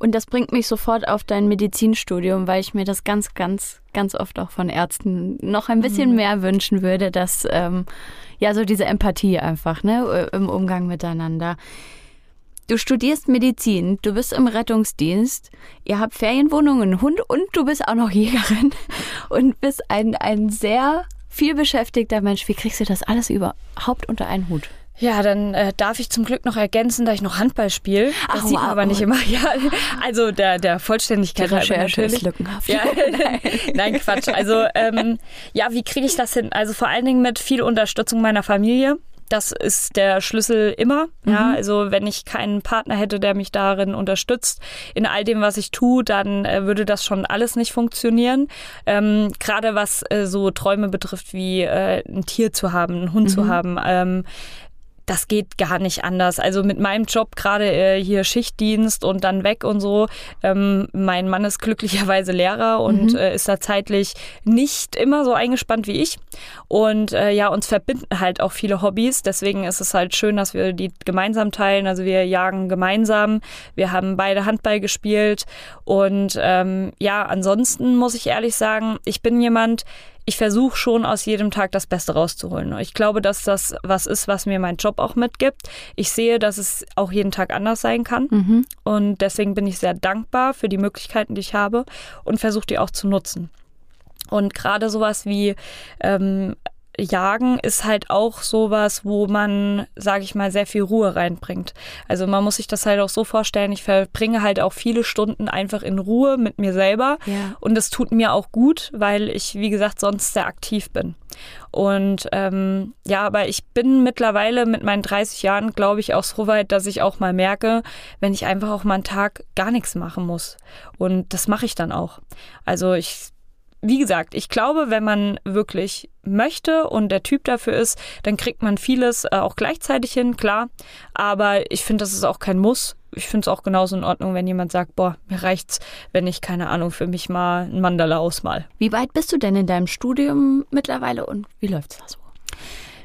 Und das bringt mich sofort auf dein Medizinstudium, weil ich mir das ganz, ganz, ganz oft auch von Ärzten noch ein bisschen mhm. mehr wünschen würde, dass ähm, ja so diese Empathie einfach ne, im Umgang miteinander. Du studierst Medizin, du bist im Rettungsdienst, ihr habt Ferienwohnungen, einen Hund und du bist auch noch Jägerin und bist ein, ein sehr viel beschäftigter Mensch. Wie kriegst du das alles überhaupt unter einen Hut? Ja, dann äh, darf ich zum Glück noch ergänzen, dass ich noch Handball spiele. Das Ach, sieht man wow. aber nicht immer. Ja, also der, der Vollständigkeit halber natürlich. Ist lückenhaft. Ja, nein, Quatsch. Also ähm, ja, wie kriege ich das hin? Also vor allen Dingen mit viel Unterstützung meiner Familie. Das ist der Schlüssel immer. Mhm. Ja, also wenn ich keinen Partner hätte, der mich darin unterstützt, in all dem, was ich tue, dann äh, würde das schon alles nicht funktionieren. Ähm, Gerade was äh, so Träume betrifft, wie äh, ein Tier zu haben, einen Hund mhm. zu haben. Ähm, das geht gar nicht anders. Also mit meinem Job gerade äh, hier Schichtdienst und dann weg und so. Ähm, mein Mann ist glücklicherweise Lehrer und mhm. äh, ist da zeitlich nicht immer so eingespannt wie ich. Und äh, ja, uns verbinden halt auch viele Hobbys. Deswegen ist es halt schön, dass wir die gemeinsam teilen. Also wir jagen gemeinsam. Wir haben beide Handball gespielt. Und ähm, ja, ansonsten muss ich ehrlich sagen, ich bin jemand, ich versuche schon aus jedem Tag das Beste rauszuholen. Ich glaube, dass das was ist, was mir mein Job auch mitgibt. Ich sehe, dass es auch jeden Tag anders sein kann. Mhm. Und deswegen bin ich sehr dankbar für die Möglichkeiten, die ich habe und versuche die auch zu nutzen. Und gerade sowas wie ähm, Jagen ist halt auch sowas, wo man, sage ich mal, sehr viel Ruhe reinbringt. Also man muss sich das halt auch so vorstellen, ich verbringe halt auch viele Stunden einfach in Ruhe mit mir selber ja. und das tut mir auch gut, weil ich, wie gesagt, sonst sehr aktiv bin. Und ähm, ja, aber ich bin mittlerweile mit meinen 30 Jahren, glaube ich, auch so weit, dass ich auch mal merke, wenn ich einfach auch mal einen Tag gar nichts machen muss. Und das mache ich dann auch. Also ich wie gesagt, ich glaube, wenn man wirklich möchte und der Typ dafür ist, dann kriegt man vieles äh, auch gleichzeitig hin, klar. Aber ich finde, das ist auch kein Muss. Ich finde es auch genauso in Ordnung, wenn jemand sagt, boah, mir reicht's, wenn ich, keine Ahnung, für mich mal ein Mandala ausmal. Wie weit bist du denn in deinem Studium mittlerweile und wie läuft's da so?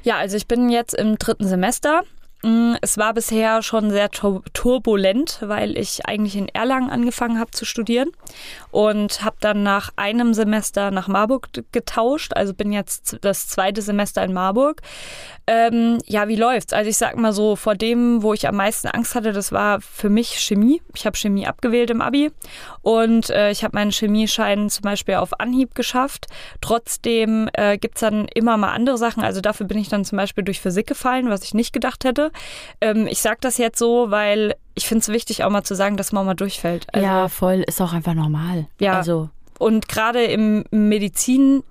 Ja, also ich bin jetzt im dritten Semester es war bisher schon sehr turbulent, weil ich eigentlich in Erlangen angefangen habe zu studieren und habe dann nach einem Semester nach Marburg getauscht. Also bin jetzt das zweite Semester in Marburg. Ähm, ja, wie läuft's? Also ich sag mal so, vor dem, wo ich am meisten Angst hatte, das war für mich Chemie. Ich habe Chemie abgewählt im Abi und äh, ich habe meinen Chemieschein zum Beispiel auf Anhieb geschafft. Trotzdem äh, gibt's dann immer mal andere Sachen. Also dafür bin ich dann zum Beispiel durch Physik gefallen, was ich nicht gedacht hätte. Ähm, ich sage das jetzt so, weil ich finde es wichtig, auch mal zu sagen, dass man mal durchfällt. Also, ja, voll, ist auch einfach normal. Ja. Also. Und gerade im Medizin,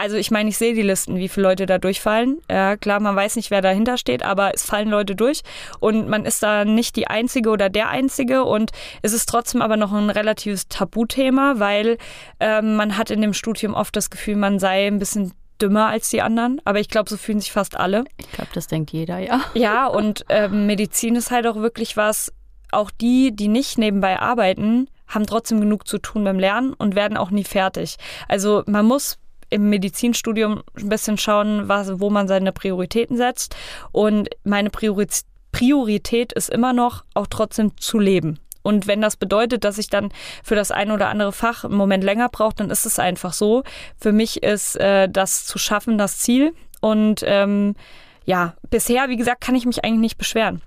also ich meine, ich sehe die Listen, wie viele Leute da durchfallen. Ja, klar, man weiß nicht, wer dahinter steht, aber es fallen Leute durch und man ist da nicht die Einzige oder der Einzige und es ist trotzdem aber noch ein relatives Tabuthema, weil ähm, man hat in dem Studium oft das Gefühl, man sei ein bisschen dümmer als die anderen, aber ich glaube, so fühlen sich fast alle. Ich glaube, das denkt jeder, ja. Ja, und ähm, Medizin ist halt auch wirklich was, auch die, die nicht nebenbei arbeiten, haben trotzdem genug zu tun beim Lernen und werden auch nie fertig. Also man muss im Medizinstudium ein bisschen schauen, was, wo man seine Prioritäten setzt. Und meine Priorität ist immer noch, auch trotzdem zu leben. Und wenn das bedeutet, dass ich dann für das eine oder andere Fach einen Moment länger brauche, dann ist es einfach so. Für mich ist äh, das zu schaffen das Ziel. Und ähm, ja, bisher, wie gesagt, kann ich mich eigentlich nicht beschweren.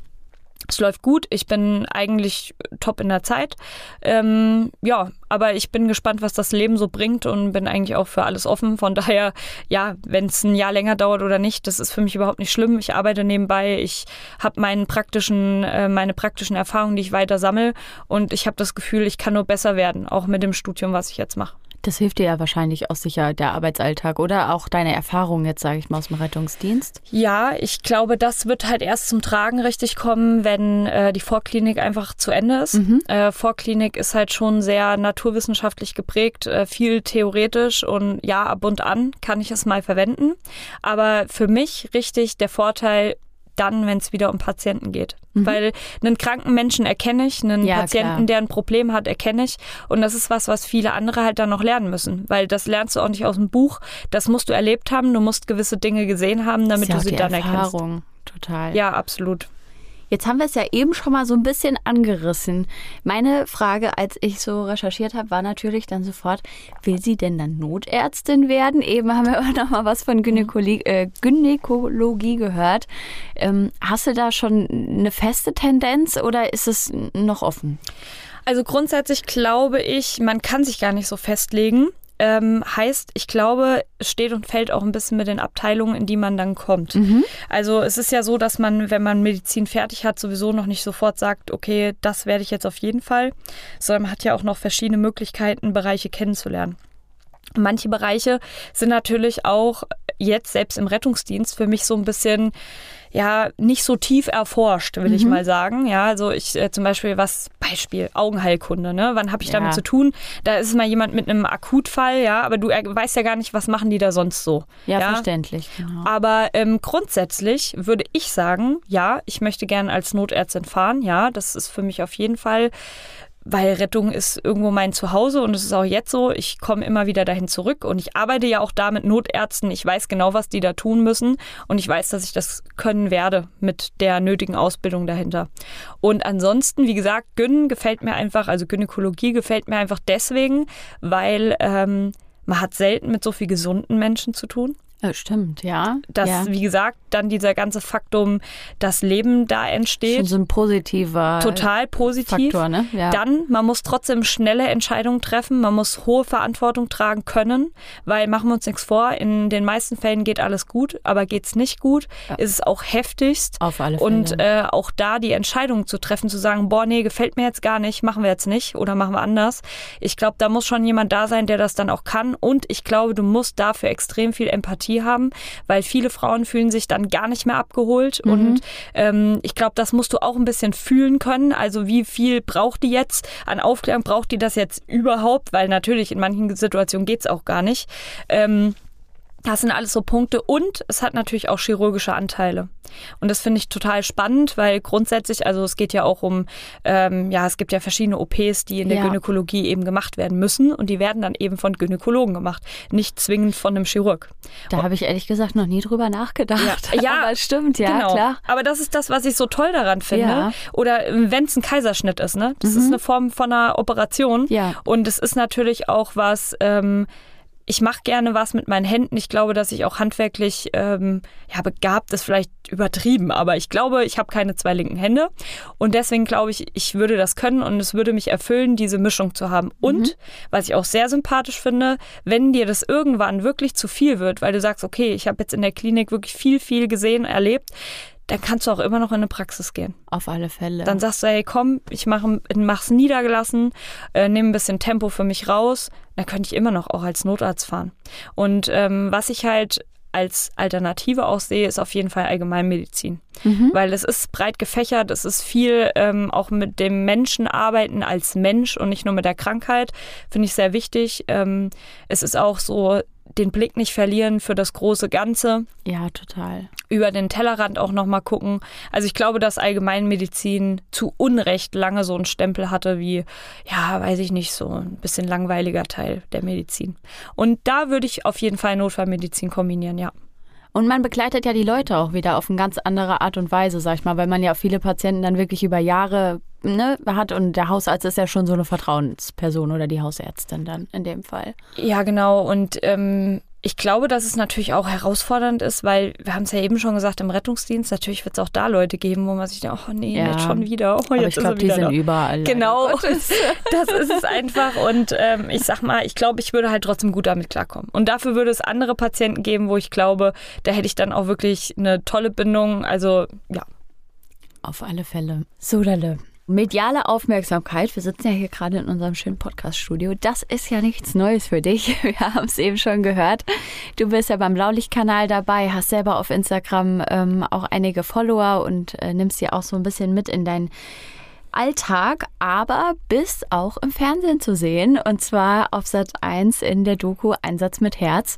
Es läuft gut, ich bin eigentlich top in der Zeit. Ähm, ja, aber ich bin gespannt, was das Leben so bringt und bin eigentlich auch für alles offen. Von daher, ja, wenn es ein Jahr länger dauert oder nicht, das ist für mich überhaupt nicht schlimm. Ich arbeite nebenbei, ich habe meinen praktischen, äh, meine praktischen Erfahrungen, die ich weiter sammle und ich habe das Gefühl, ich kann nur besser werden, auch mit dem Studium, was ich jetzt mache. Das hilft dir ja wahrscheinlich auch sicher der Arbeitsalltag oder auch deine Erfahrungen jetzt, sage ich mal, aus dem Rettungsdienst. Ja, ich glaube, das wird halt erst zum Tragen richtig kommen, wenn äh, die Vorklinik einfach zu Ende ist. Mhm. Äh, Vorklinik ist halt schon sehr naturwissenschaftlich geprägt, äh, viel theoretisch und ja, ab und an kann ich es mal verwenden. Aber für mich richtig der Vorteil, dann, wenn es wieder um Patienten geht. Mhm. Weil einen kranken Menschen erkenne ich, einen ja, Patienten, klar. der ein Problem hat, erkenne ich. Und das ist was, was viele andere halt dann noch lernen müssen. Weil das lernst du auch nicht aus dem Buch. Das musst du erlebt haben. Du musst gewisse Dinge gesehen haben, damit du sie dann Erfahrung. erkennst. Total. Ja, absolut. Jetzt haben wir es ja eben schon mal so ein bisschen angerissen. Meine Frage, als ich so recherchiert habe, war natürlich dann sofort, will sie denn dann Notärztin werden? Eben haben wir auch noch mal was von Gynäkologie, äh, Gynäkologie gehört. Ähm, hast du da schon eine feste Tendenz oder ist es noch offen? Also grundsätzlich glaube ich, man kann sich gar nicht so festlegen. Ähm, heißt, ich glaube, es steht und fällt auch ein bisschen mit den Abteilungen, in die man dann kommt. Mhm. Also es ist ja so, dass man, wenn man Medizin fertig hat, sowieso noch nicht sofort sagt, okay, das werde ich jetzt auf jeden Fall, sondern man hat ja auch noch verschiedene Möglichkeiten, Bereiche kennenzulernen. Manche Bereiche sind natürlich auch jetzt selbst im Rettungsdienst für mich so ein bisschen ja nicht so tief erforscht, will mhm. ich mal sagen. Ja, also ich äh, zum Beispiel was Beispiel Augenheilkunde. Ne, wann habe ich ja. damit zu tun? Da ist mal jemand mit einem Akutfall, ja, aber du äh, weißt ja gar nicht, was machen die da sonst so. Ja, ja? verständlich. Genau. Aber ähm, grundsätzlich würde ich sagen, ja, ich möchte gerne als Notärztin fahren. Ja, das ist für mich auf jeden Fall weil Rettung ist irgendwo mein Zuhause und es ist auch jetzt so. Ich komme immer wieder dahin zurück und ich arbeite ja auch da mit Notärzten. Ich weiß genau, was die da tun müssen und ich weiß, dass ich das können werde mit der nötigen Ausbildung dahinter. Und ansonsten, wie gesagt, Gyn gefällt mir einfach, also Gynäkologie gefällt mir einfach deswegen, weil ähm, man hat selten mit so viel gesunden Menschen zu tun. Stimmt, ja. Dass, ja. wie gesagt, dann dieser ganze Faktum, das Leben da entsteht. Schon so ein positiver Total positiv. Faktor, ne? Ja. Dann, man muss trotzdem schnelle Entscheidungen treffen, man muss hohe Verantwortung tragen können, weil machen wir uns nichts vor, in den meisten Fällen geht alles gut, aber geht es nicht gut, ja. ist es auch heftigst. Auf alle Fälle. Und äh, auch da die Entscheidung zu treffen, zu sagen, boah, nee, gefällt mir jetzt gar nicht, machen wir jetzt nicht oder machen wir anders. Ich glaube, da muss schon jemand da sein, der das dann auch kann. Und ich glaube, du musst dafür extrem viel Empathie Empathie haben, weil viele Frauen fühlen sich dann gar nicht mehr abgeholt. Mhm. Und ähm, ich glaube, das musst du auch ein bisschen fühlen können. Also wie viel braucht die jetzt an Aufklärung? Braucht die das jetzt überhaupt? Weil natürlich in manchen Situationen geht es auch gar nicht. Ähm, Das sind alles so Punkte und es hat natürlich auch chirurgische Anteile. Und das finde ich total spannend, weil grundsätzlich, also es geht ja auch um, ähm, ja, es gibt ja verschiedene OPs, die in der Ja. Gynäkologie eben gemacht werden müssen und die werden dann eben von Gynäkologen gemacht, nicht zwingend von einem Chirurg. Da habe ich ehrlich gesagt noch nie drüber nachgedacht. Ja. Ja, aber stimmt, ja, genau. klar. Aber das ist das, was ich so toll daran finde. Ja. Mhm. Oder wenn es ein Kaiserschnitt ist, ne? Das ist eine Form von einer Operation. Ja. Und es ist natürlich auch was, ähm, ich mache gerne was mit meinen Händen. Ich glaube, dass ich auch handwerklich ähm, ja, begabt ist, vielleicht übertrieben, aber ich glaube, ich habe keine zwei linken Hände. Und deswegen glaube ich, ich würde das können und es würde mich erfüllen, diese Mischung zu haben. Und, was ich auch sehr sympathisch finde, wenn dir das irgendwann wirklich zu viel wird, weil du sagst, okay, ich habe jetzt in der Klinik wirklich viel, viel gesehen, erlebt, dann kannst du auch immer noch in eine Praxis gehen. Auf alle Fälle. Dann sagst du, hey, komm, ich mache, mach's niedergelassen, äh, nehme ein bisschen Tempo für mich raus. Dann könnte ich immer noch auch als Notarzt fahren. Und ähm, was ich halt als Alternative auch sehe, ist auf jeden Fall Allgemeinmedizin. Weil es ist breit gefächert, es ist viel ähm, auch mit dem Menschen arbeiten als Mensch und nicht nur mit der Krankheit, finde ich sehr wichtig. Ähm, es ist auch so, den Blick nicht verlieren für das große Ganze ja, total. über den Tellerrand auch nochmal gucken. Also ich glaube, dass Allgemeinmedizin zu Unrecht lange so einen Stempel hatte wie, ja, weiß ich nicht, so ein bisschen langweiliger Teil der Medizin. Und da würde ich auf jeden Fall Notfallmedizin kombinieren, ja. Und man begleitet ja die Leute auch wieder auf eine ganz andere Art und Weise, sag ich mal, weil man ja auch viele Patienten dann wirklich über Jahre ne, hat und der Hausarzt ist ja schon so eine Vertrauensperson oder die Hausärztin dann in dem Fall. Ja, genau. Und ähm, ich glaube, dass es natürlich auch herausfordernd ist, weil wir haben es ja eben schon gesagt, im Rettungsdienst, natürlich wird es auch da Leute geben, wo man sich denkt, oh nee, Ja. jetzt schon wieder. Oh, Aber ich glaube, die sind da. überall. Genau, das ist es einfach. Und ähm, ich sag mal, ich glaube, ich würde halt trotzdem gut damit klarkommen. Und dafür würde es andere Patienten geben, wo ich glaube, da hätte ich dann auch wirklich eine tolle Bindung. Also ja, Auf alle Fälle. Sodale. Mediale Aufmerksamkeit. Wir sitzen ja hier gerade in unserem schönen Podcast-Studio. Das ist ja nichts Neues für dich. Wir haben es eben schon gehört. Du bist ja beim Blaulicht-Kanal dabei, hast selber auf Instagram ähm, auch einige Follower und äh, nimmst sie auch so ein bisschen mit in dein Alltag, aber bist auch im Fernsehen zu sehen und zwar auf Sat 1 in der Doku Einsatz mit Herz.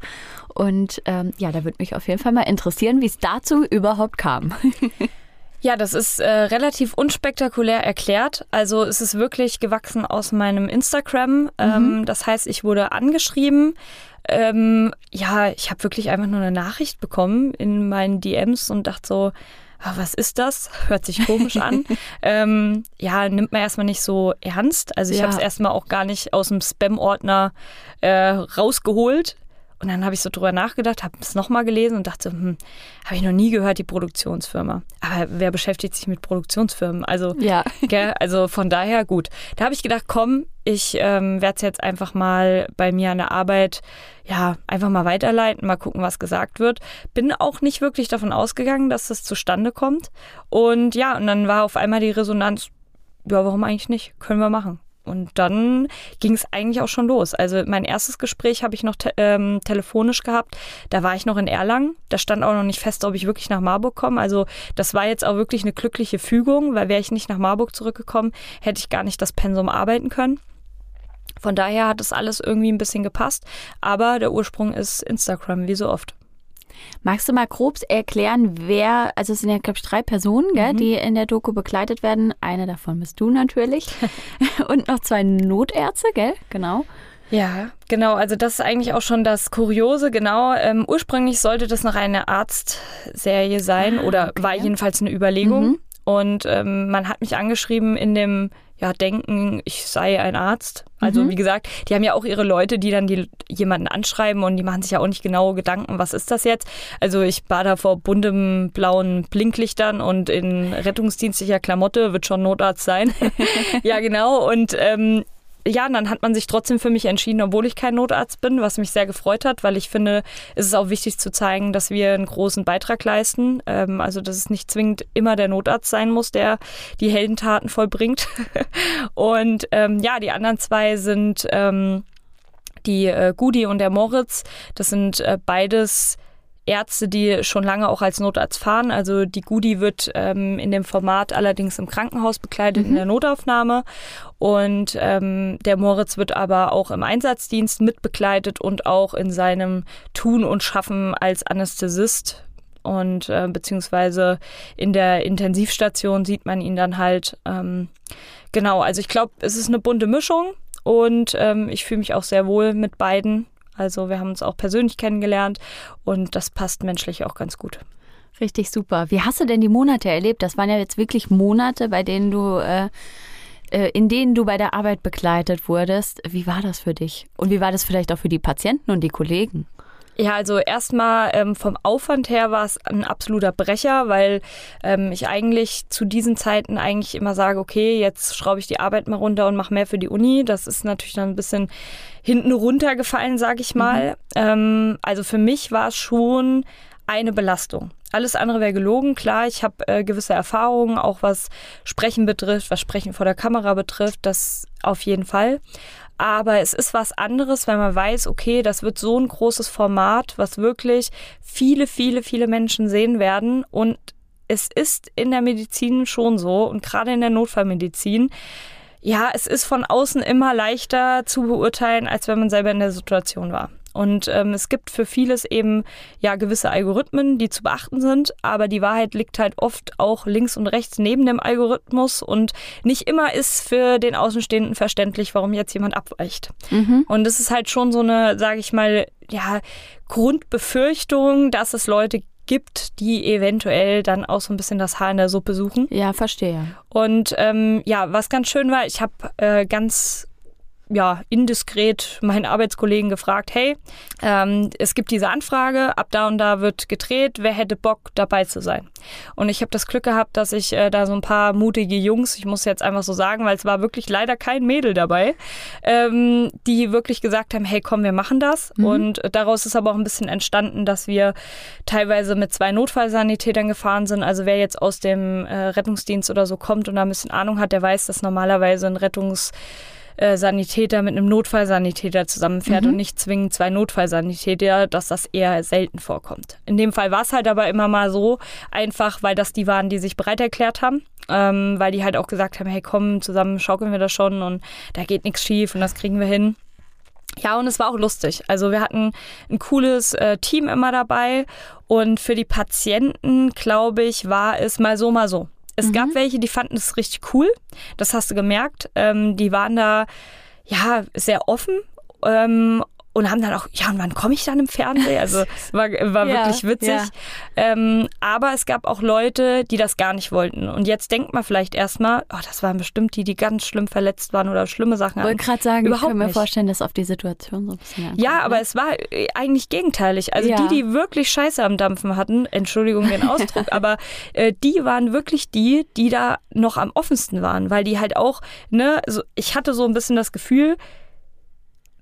Und ähm, ja, da würde mich auf jeden Fall mal interessieren, wie es dazu überhaupt kam. Ja, das ist äh, relativ unspektakulär erklärt. Also es ist wirklich gewachsen aus meinem Instagram. Ähm, das heißt, ich wurde angeschrieben. Ähm, ja, ich habe wirklich einfach nur eine Nachricht bekommen in meinen DMs und dachte so, ah, was ist das? Hört sich komisch an. ähm, ja, nimmt man erstmal nicht so ernst. Also ich Ja. habe es erstmal auch gar nicht aus dem Spam-Ordner äh, rausgeholt. Und dann habe ich so drüber nachgedacht, habe es nochmal gelesen und dachte, hm, habe ich noch nie gehört, die Produktionsfirma. Aber wer beschäftigt sich mit Produktionsfirmen? Also, Ja. gell, also von daher gut. Da habe ich gedacht, komm, ich ähm, werde es jetzt einfach mal bei mir an der Arbeit, ja, einfach mal weiterleiten, mal gucken, was gesagt wird. Bin auch nicht wirklich davon ausgegangen, dass das zustande kommt. Und ja, und dann war auf einmal die Resonanz, ja, warum eigentlich nicht? Können wir machen. Und dann ging es eigentlich auch schon los. Also mein erstes Gespräch habe ich noch te ähm, telefonisch gehabt. Da war ich noch in Erlangen. Da stand auch noch nicht fest, ob ich wirklich nach Marburg komme. Also das war jetzt auch wirklich eine glückliche Fügung, weil wäre ich nicht nach Marburg zurückgekommen, hätte ich gar nicht das Pensum arbeiten können. Von daher hat das alles irgendwie ein bisschen gepasst. Aber der Ursprung ist Instagram, wie so oft. Magst du mal grob erklären, wer, also es sind ja, glaube ich, drei Personen, gell, Mhm. die in der Doku begleitet werden. Eine davon bist du natürlich. Und noch zwei Notärzte, gell? Genau. Ja, genau. Also das ist eigentlich auch schon das Kuriose. Genau. Ähm, ursprünglich sollte das noch eine Arztserie sein oder war jedenfalls eine Überlegung. Und ähm, man hat mich angeschrieben in dem ja, Denken, ich sei ein Arzt. Also wie gesagt, die haben ja auch ihre Leute, die dann die, jemanden anschreiben und die machen sich ja auch nicht genau Gedanken, was ist das jetzt. Also ich war da vor buntem blauen Blinklichtern und in rettungsdienstlicher Klamotte, wird schon Notarzt sein. ja, genau. Und ähm, ja, dann hat man sich trotzdem für mich entschieden, obwohl ich kein Notarzt bin, was mich sehr gefreut hat, weil ich finde, es ist auch wichtig zu zeigen, dass wir einen großen Beitrag leisten. Ähm, also, dass es nicht zwingend immer der Notarzt sein muss, der die Heldentaten vollbringt. und ähm, ja, die anderen zwei sind ähm, die äh, Gudi und der Moritz. Das sind äh, beides Ärzte, die schon lange auch als Notarzt fahren. Also die Gudi wird ähm, in dem Format allerdings im Krankenhaus bekleidet mhm. in der Notaufnahme und ähm, der Moritz wird aber auch im Einsatzdienst mitbegleitet und auch in seinem Tun und Schaffen als Anästhesist und äh, beziehungsweise in der Intensivstation sieht man ihn dann halt. Ähm, genau, also ich glaube, es ist eine bunte Mischung und ähm, ich fühle mich auch sehr wohl mit beiden. Also wir haben uns auch persönlich kennengelernt und das passt menschlich auch ganz gut. Richtig super. Wie hast du denn die Monate erlebt? Das waren ja jetzt wirklich Monate, bei denen du, äh, äh, in denen du bei der Arbeit begleitet wurdest. Wie war das für dich? Und wie war das vielleicht auch für die Patienten und die Kollegen? Ja, also erstmal ähm, vom Aufwand her war es ein absoluter Brecher, weil ähm, ich eigentlich zu diesen Zeiten eigentlich immer sage, okay, jetzt schraube ich die Arbeit mal runter und mache mehr für die Uni. Das ist natürlich dann ein bisschen hinten runtergefallen, sage ich mal. Mhm. Ähm, also für mich war es schon eine Belastung. Alles andere wäre gelogen. Klar, ich habe äh, gewisse Erfahrungen, auch was Sprechen betrifft, was Sprechen vor der Kamera betrifft, das auf jeden Fall. Aber es ist was anderes, wenn man weiß, okay, das wird so ein großes Format, was wirklich viele, viele, viele Menschen sehen werden. Und es ist in der Medizin schon so und gerade in der Notfallmedizin, ja, es ist von außen immer leichter zu beurteilen, als wenn man selber in der Situation war. Und ähm, es gibt für vieles eben ja gewisse Algorithmen, die zu beachten sind, aber die Wahrheit liegt halt oft auch links und rechts neben dem Algorithmus und nicht immer ist für den Außenstehenden verständlich, warum jetzt jemand abweicht. Mhm. Und es ist halt schon so eine, sage ich mal, ja, Grundbefürchtung, dass es Leute gibt, die eventuell dann auch so ein bisschen das Haar in der Suppe suchen. Ja, verstehe. Und ähm, ja, was ganz schön war, ich habe äh, ganz ja, indiskret meinen Arbeitskollegen gefragt, hey, ähm, es gibt diese Anfrage, ab da und da wird gedreht, wer hätte Bock dabei zu sein? Und ich habe das Glück gehabt, dass ich äh, da so ein paar mutige Jungs, ich muss jetzt einfach so sagen, weil es war wirklich leider kein Mädel dabei, ähm, die wirklich gesagt haben, hey, komm, wir machen das. Mhm. Und daraus ist aber auch ein bisschen entstanden, dass wir teilweise mit zwei Notfallsanitätern gefahren sind. Also wer jetzt aus dem äh, Rettungsdienst oder so kommt und da ein bisschen Ahnung hat, der weiß, dass normalerweise ein Rettungs äh, Sanitäter mit einem Notfallsanitäter zusammenfährt mhm. und nicht zwingend zwei Notfallsanitäter, dass das eher selten vorkommt. In dem Fall war es halt aber immer mal so, einfach weil das die waren, die sich bereit erklärt haben. Ähm, weil die halt auch gesagt haben, hey komm, zusammen schaukeln wir das schon und da geht nichts schief und das kriegen wir hin. Ja, und es war auch lustig. Also wir hatten ein cooles äh, Team immer dabei und für die Patienten, glaube ich, war es mal so, mal so. Es mhm. gab welche, die fanden es richtig cool. Das hast du gemerkt. Ähm, die waren da ja sehr offen ähm, und haben dann auch, ja, und wann komme ich dann im Fernsehen? Also war, war ja, wirklich witzig. Ja. Ähm, aber es gab auch Leute, die das gar nicht wollten. Und jetzt denkt man vielleicht erstmal, oh, das waren bestimmt die, die ganz schlimm verletzt waren oder schlimme Sachen hatten. Ich wollte gerade sagen, Überhaupt ich kann mir nicht. vorstellen, dass auf die Situation so ein bisschen ankommt, Ja, aber ne? es war äh, eigentlich gegenteilig. Also ja. die, die wirklich Scheiße am Dampfen hatten, Entschuldigung den Ausdruck, aber äh, die waren wirklich die, die da noch am offensten waren, weil die halt auch, ne, so, ich hatte so ein bisschen das Gefühl,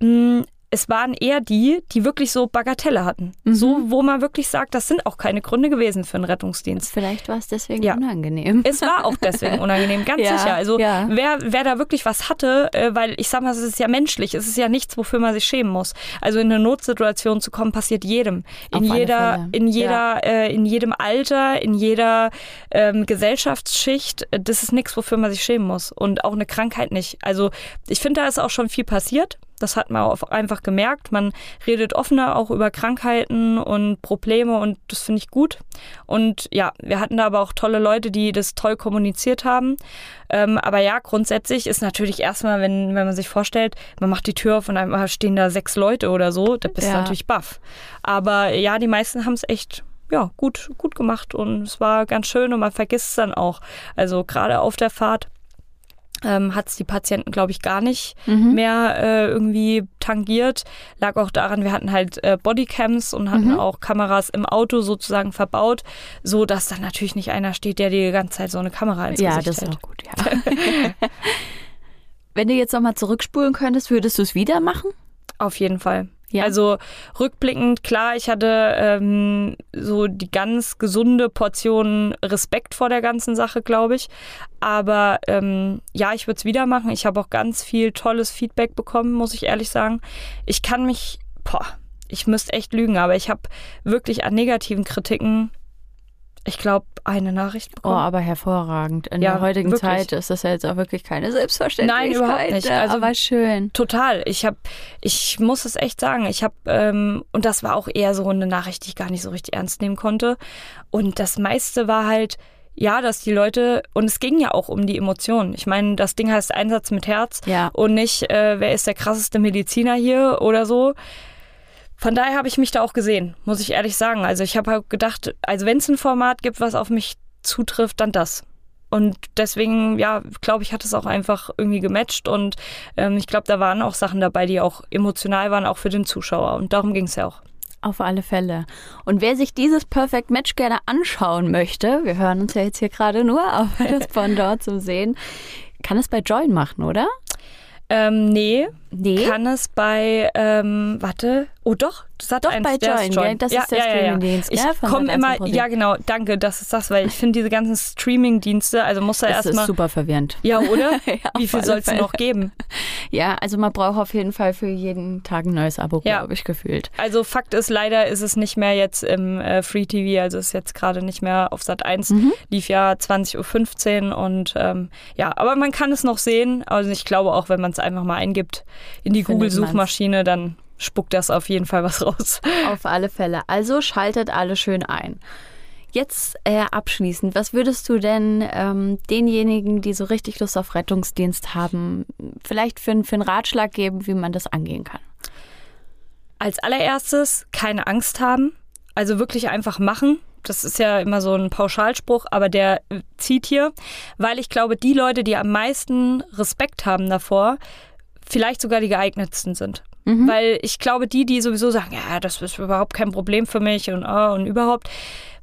mh, es waren eher die, die wirklich so Bagatelle hatten. Mhm. So, wo man wirklich sagt, das sind auch keine Gründe gewesen für einen Rettungsdienst. Vielleicht war es deswegen ja. unangenehm. Es war auch deswegen unangenehm, ganz ja, sicher. Also ja. wer, wer da wirklich was hatte, äh, weil ich sag mal, es ist ja menschlich, es ist ja nichts, wofür man sich schämen muss. Also in eine Notsituation zu kommen, passiert jedem. In Auf jeder, in jeder, äh, in jedem Alter, in jeder ähm, Gesellschaftsschicht. Das ist nichts, wofür man sich schämen muss. Und auch eine Krankheit nicht. Also ich finde, da ist auch schon viel passiert. Das hat man auch einfach gemerkt. Man redet offener auch über Krankheiten und Probleme und das finde ich gut. Und ja, wir hatten da aber auch tolle Leute, die das toll kommuniziert haben. Ähm, aber ja, grundsätzlich ist natürlich erstmal, wenn, wenn man sich vorstellt, man macht die Tür auf und einmal stehen da sechs Leute oder so, da bist ja. du natürlich baff. Aber ja, die meisten haben es echt ja, gut, gut gemacht und es war ganz schön und man vergisst es dann auch. Also gerade auf der Fahrt ähm, hat es die Patienten, glaube ich, gar nicht mhm. mehr äh, irgendwie tangiert. Lag auch daran, wir hatten halt äh, Bodycams und hatten mhm. auch Kameras im Auto sozusagen verbaut, so dass da natürlich nicht einer steht, der die ganze Zeit so eine Kamera ins ja, Gesicht hält. Das ist auch gut, ja. Wenn du jetzt nochmal zurückspulen könntest, würdest du es wieder machen? Auf jeden Fall. Ja. Also rückblickend, klar, ich hatte ähm, so die ganz gesunde Portion Respekt vor der ganzen Sache, glaube ich. Aber ähm, ja, ich würde es wieder machen. Ich habe auch ganz viel tolles Feedback bekommen, muss ich ehrlich sagen. Ich kann mich, boah, ich müsste echt lügen, aber ich habe wirklich an negativen Kritiken, ich glaube, eine Nachricht Oh, bekommen. aber hervorragend. In Ja, der heutigen wirklich. Zeit ist das ja jetzt auch wirklich keine Selbstverständlichkeit. Nein, überhaupt nicht. Also- aber schön. Total. Ich habe, ich muss es echt sagen, ich habe, ähm, und das war auch eher so eine Nachricht, die ich gar nicht so richtig ernst nehmen konnte. Und das meiste war halt, ja, dass die Leute, und es ging ja auch um die Emotionen. Ich meine, das Ding heißt Einsatz mit Herz Ja. und nicht, äh, wer ist der krasseste Mediziner hier oder so. Von daher habe ich mich da auch gesehen, muss ich ehrlich sagen. Also ich habe halt gedacht, also wenn es ein Format gibt, was auf mich zutrifft, dann das. Und deswegen, ja, glaube ich, hat es auch einfach irgendwie gematcht. Und ähm, ich glaube, da waren auch Sachen dabei, die auch emotional waren, auch für den Zuschauer. Und darum ging es ja auch. Auf alle Fälle. Und wer sich dieses Perfect Match gerne anschauen möchte, wir hören uns ja jetzt hier gerade nur, aber das von dort zum Sehen, kann es bei Join machen, oder? Ähm, nee, Nee. kann es bei, ähm, warte, oh doch, Sat Doch, 1, bei Join, ist gell? Das ist der Streamingdienst, Ich gell, von komme Sat.1 immer, ja genau, danke, dass du sagst, weil ich finde diese ganzen Streaming-Dienste, also muss da Das ist erstmal, super verwirrend. ja oder? Ja, Wie viel soll es noch geben? Ja, also man braucht auf jeden Fall für jeden Tag ein neues Abo, Ja. glaube ich, gefühlt. Also Fakt ist, leider ist es nicht mehr jetzt im äh, Free TV, also ist jetzt gerade nicht mehr auf Sat 1, Mhm. lief ja 20.15 Uhr und ähm, ja, aber man kann es noch sehen. Also ich glaube auch, wenn man es einfach mal eingibt in die Google-Suchmaschine, dann spuckt das auf jeden Fall was raus. Auf alle Fälle. Also schaltet alle schön ein. Jetzt äh, abschließend, was würdest du denn ähm, denjenigen, die so richtig Lust auf Rettungsdienst haben, vielleicht für, für einen Ratschlag geben, wie man das angehen kann? Als allererstes keine Angst haben, also wirklich einfach machen. Das ist ja immer so ein Pauschalspruch, aber der äh, zieht hier, weil ich glaube, die Leute, die am meisten Respekt haben davor, vielleicht sogar die geeignetsten sind. Weil ich glaube, die, die sowieso sagen, ja, das ist überhaupt kein Problem für mich und, oh, und überhaupt,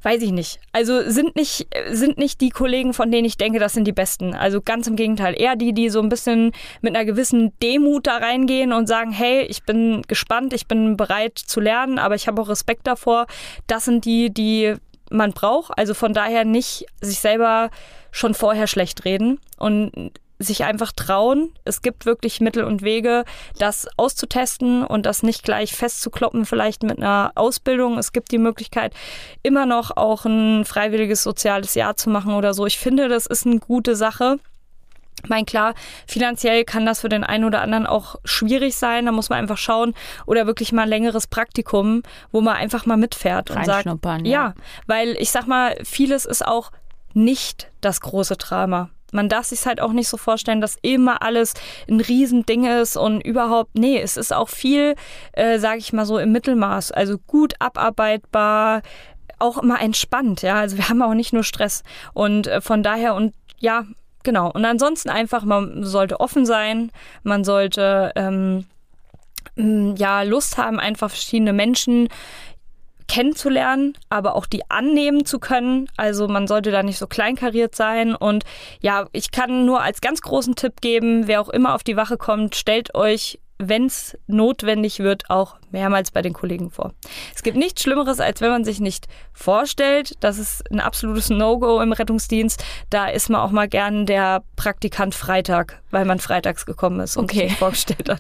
weiß ich nicht. Also sind nicht, sind nicht die Kollegen, von denen ich denke, das sind die Besten. Also ganz im Gegenteil. Eher die, die so ein bisschen mit einer gewissen Demut da reingehen und sagen, hey, ich bin gespannt, ich bin bereit zu lernen, aber ich habe auch Respekt davor. Das sind die, die man braucht. Also von daher nicht sich selber schon vorher schlecht reden und sich einfach trauen. Es gibt wirklich Mittel und Wege, das auszutesten und das nicht gleich festzukloppen, vielleicht mit einer Ausbildung. Es gibt die Möglichkeit, immer noch auch ein freiwilliges soziales Jahr zu machen oder so. Ich finde, das ist eine gute Sache. Ich meine, klar, finanziell kann das für den einen oder anderen auch schwierig sein. Da muss man einfach schauen. Oder wirklich mal ein längeres Praktikum, wo man einfach mal mitfährt und sagt, ja. ja. weil ich sag mal, vieles ist auch nicht das große Drama. Man darf sich halt auch nicht so vorstellen, dass immer alles ein Riesending ist und überhaupt, nee, es ist auch viel, äh, sage ich mal so, im Mittelmaß. Also gut abarbeitbar, auch immer entspannt, ja. Also wir haben auch nicht nur Stress. Und äh, von daher und ja, genau. Und ansonsten einfach, man sollte offen sein, man sollte ähm, ja Lust haben, einfach verschiedene Menschen kennenzulernen, aber auch die annehmen zu können. Also man sollte da nicht so kleinkariert sein. Und ja, ich kann nur als ganz großen Tipp geben, wer auch immer auf die Wache kommt, stellt euch, wenn es notwendig wird, auch mehrmals bei den Kollegen vor. Es gibt nichts Schlimmeres, als wenn man sich nicht vorstellt. Das ist ein absolutes No-Go im Rettungsdienst. Da ist man auch mal gern der Praktikant Freitag, weil man freitags gekommen ist und Okay. sich vorgestellt hat.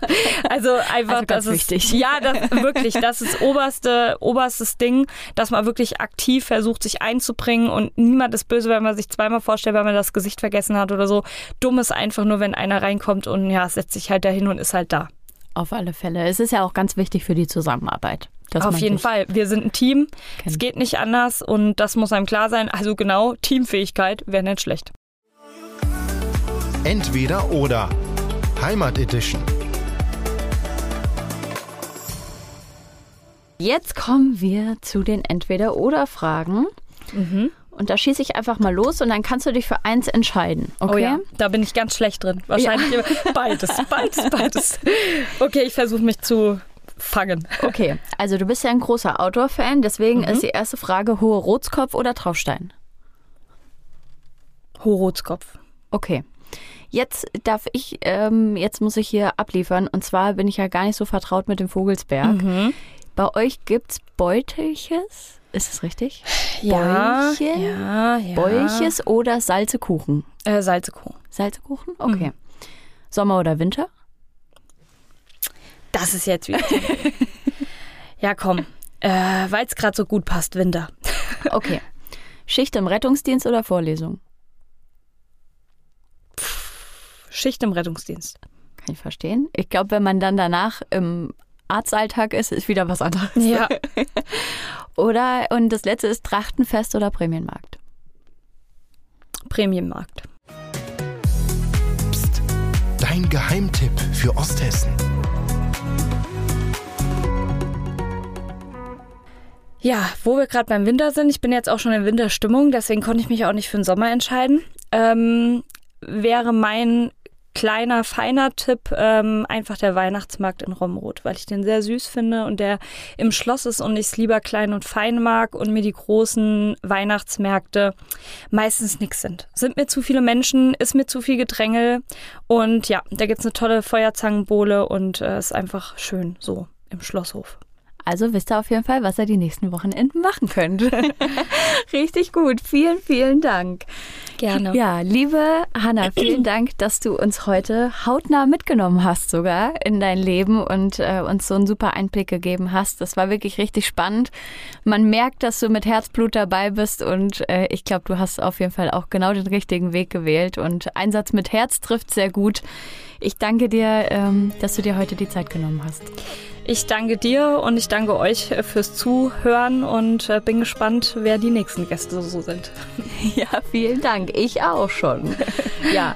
Also einfach, Also das ist wichtig. ja, das, wirklich, das ist oberste, oberstes Ding, dass man wirklich aktiv versucht, sich einzubringen und niemand ist böse, wenn man sich zweimal vorstellt, weil man das Gesicht vergessen hat oder so. Dumm ist einfach nur, wenn einer reinkommt und ja, setzt sich halt dahin und ist halt da. Auf alle Fälle. Es ist ja auch ganz wichtig für die Zusammenarbeit. dass Auf jeden sich Fall. Wir sind ein Team. kennt. Es geht nicht anders und das muss einem klar sein. Also genau, Teamfähigkeit wäre nicht schlecht. Entweder oder. Heimat Edition. Jetzt kommen wir zu den Entweder-Oder-Fragen. Mhm. Und da schieße ich einfach mal los und dann kannst du dich für eins entscheiden. Okay? Oh ja, da bin ich ganz schlecht drin. Wahrscheinlich immer beides, beides, beides. Okay, ich versuche mich zu fangen. Okay, also du bist ja ein großer Outdoor-Fan, deswegen Mhm. ist die erste Frage Hohe Rotskopf oder Traufstein? Horotzkopf. Okay. Jetzt darf ich, ähm, jetzt muss ich hier abliefern. Und zwar bin ich ja gar nicht so vertraut mit dem Vogelsberg. Mhm. Bei euch gibt's Beutelches? Ist es richtig? Ja, Bäuche? ja, ja. Bäuches oder Salzekuchen? Äh, Salzekuchen. Salzekuchen? Okay. Mhm. Sommer oder Winter? Das ist jetzt wieder. Ja, komm. Äh, Weil es gerade so gut passt, Winter. Okay. Schicht im Rettungsdienst oder Vorlesung? Schicht im Rettungsdienst. Kann ich verstehen. Ich glaube, wenn man dann danach im Arztalltag ist, ist wieder was anderes. Ja. Oder, und das letzte ist Trachtenfest oder Prämienmarkt. Prämienmarkt. Psst, dein Geheimtipp für Osthessen. Ja, wo wir gerade beim Winter sind, ich bin jetzt auch schon in Winterstimmung, deswegen konnte ich mich auch nicht für den Sommer entscheiden. Ähm, wäre mein kleiner, feiner Tipp ähm, einfach der Weihnachtsmarkt in Romrod, weil ich den sehr süß finde und der im Schloss ist und ich es lieber klein und fein mag und mir die großen Weihnachtsmärkte meistens nix sind. Sind mir zu viele Menschen, ist mir zu viel Gedrängel und ja, da gibt's eine tolle Feuerzangenbowle und äh, ist einfach schön so im Schlosshof. Also wisst ihr auf jeden Fall, was ihr die nächsten Wochenenden machen könnt. Richtig gut. Vielen, vielen Dank. Gerne. Ja, liebe Hanna, vielen Dank, dass du uns heute hautnah mitgenommen hast sogar in dein Leben und äh, uns so einen super Einblick gegeben hast. Das war wirklich richtig spannend. Man merkt, dass du mit Herzblut dabei bist und äh, ich glaube, du hast auf jeden Fall auch genau den richtigen Weg gewählt und Einsatz mit Herz trifft sehr gut. Ich danke dir, ähm, dass du dir heute die Zeit genommen hast. Ich danke dir und ich danke euch fürs Zuhören und äh, bin gespannt, wer die nächsten Gäste so sind. Ja, vielen Dank. Ich auch schon. ja.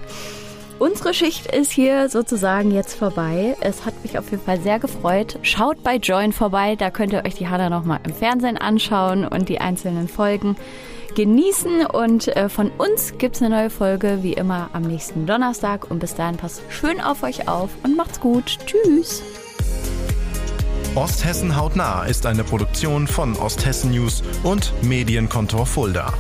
Unsere Schicht ist hier sozusagen jetzt vorbei. Es hat mich auf jeden Fall sehr gefreut. Schaut bei Join vorbei, da könnt ihr euch die Hanna nochmal im Fernsehen anschauen und die einzelnen Folgen genießen. Und äh, von uns gibt es eine neue Folge wie immer am nächsten Donnerstag. Und bis dahin passt schön auf euch auf und macht's gut. Tschüss. Osthessen hautnah ist eine Produktion von Osthessen News und Medienkontor Fulda.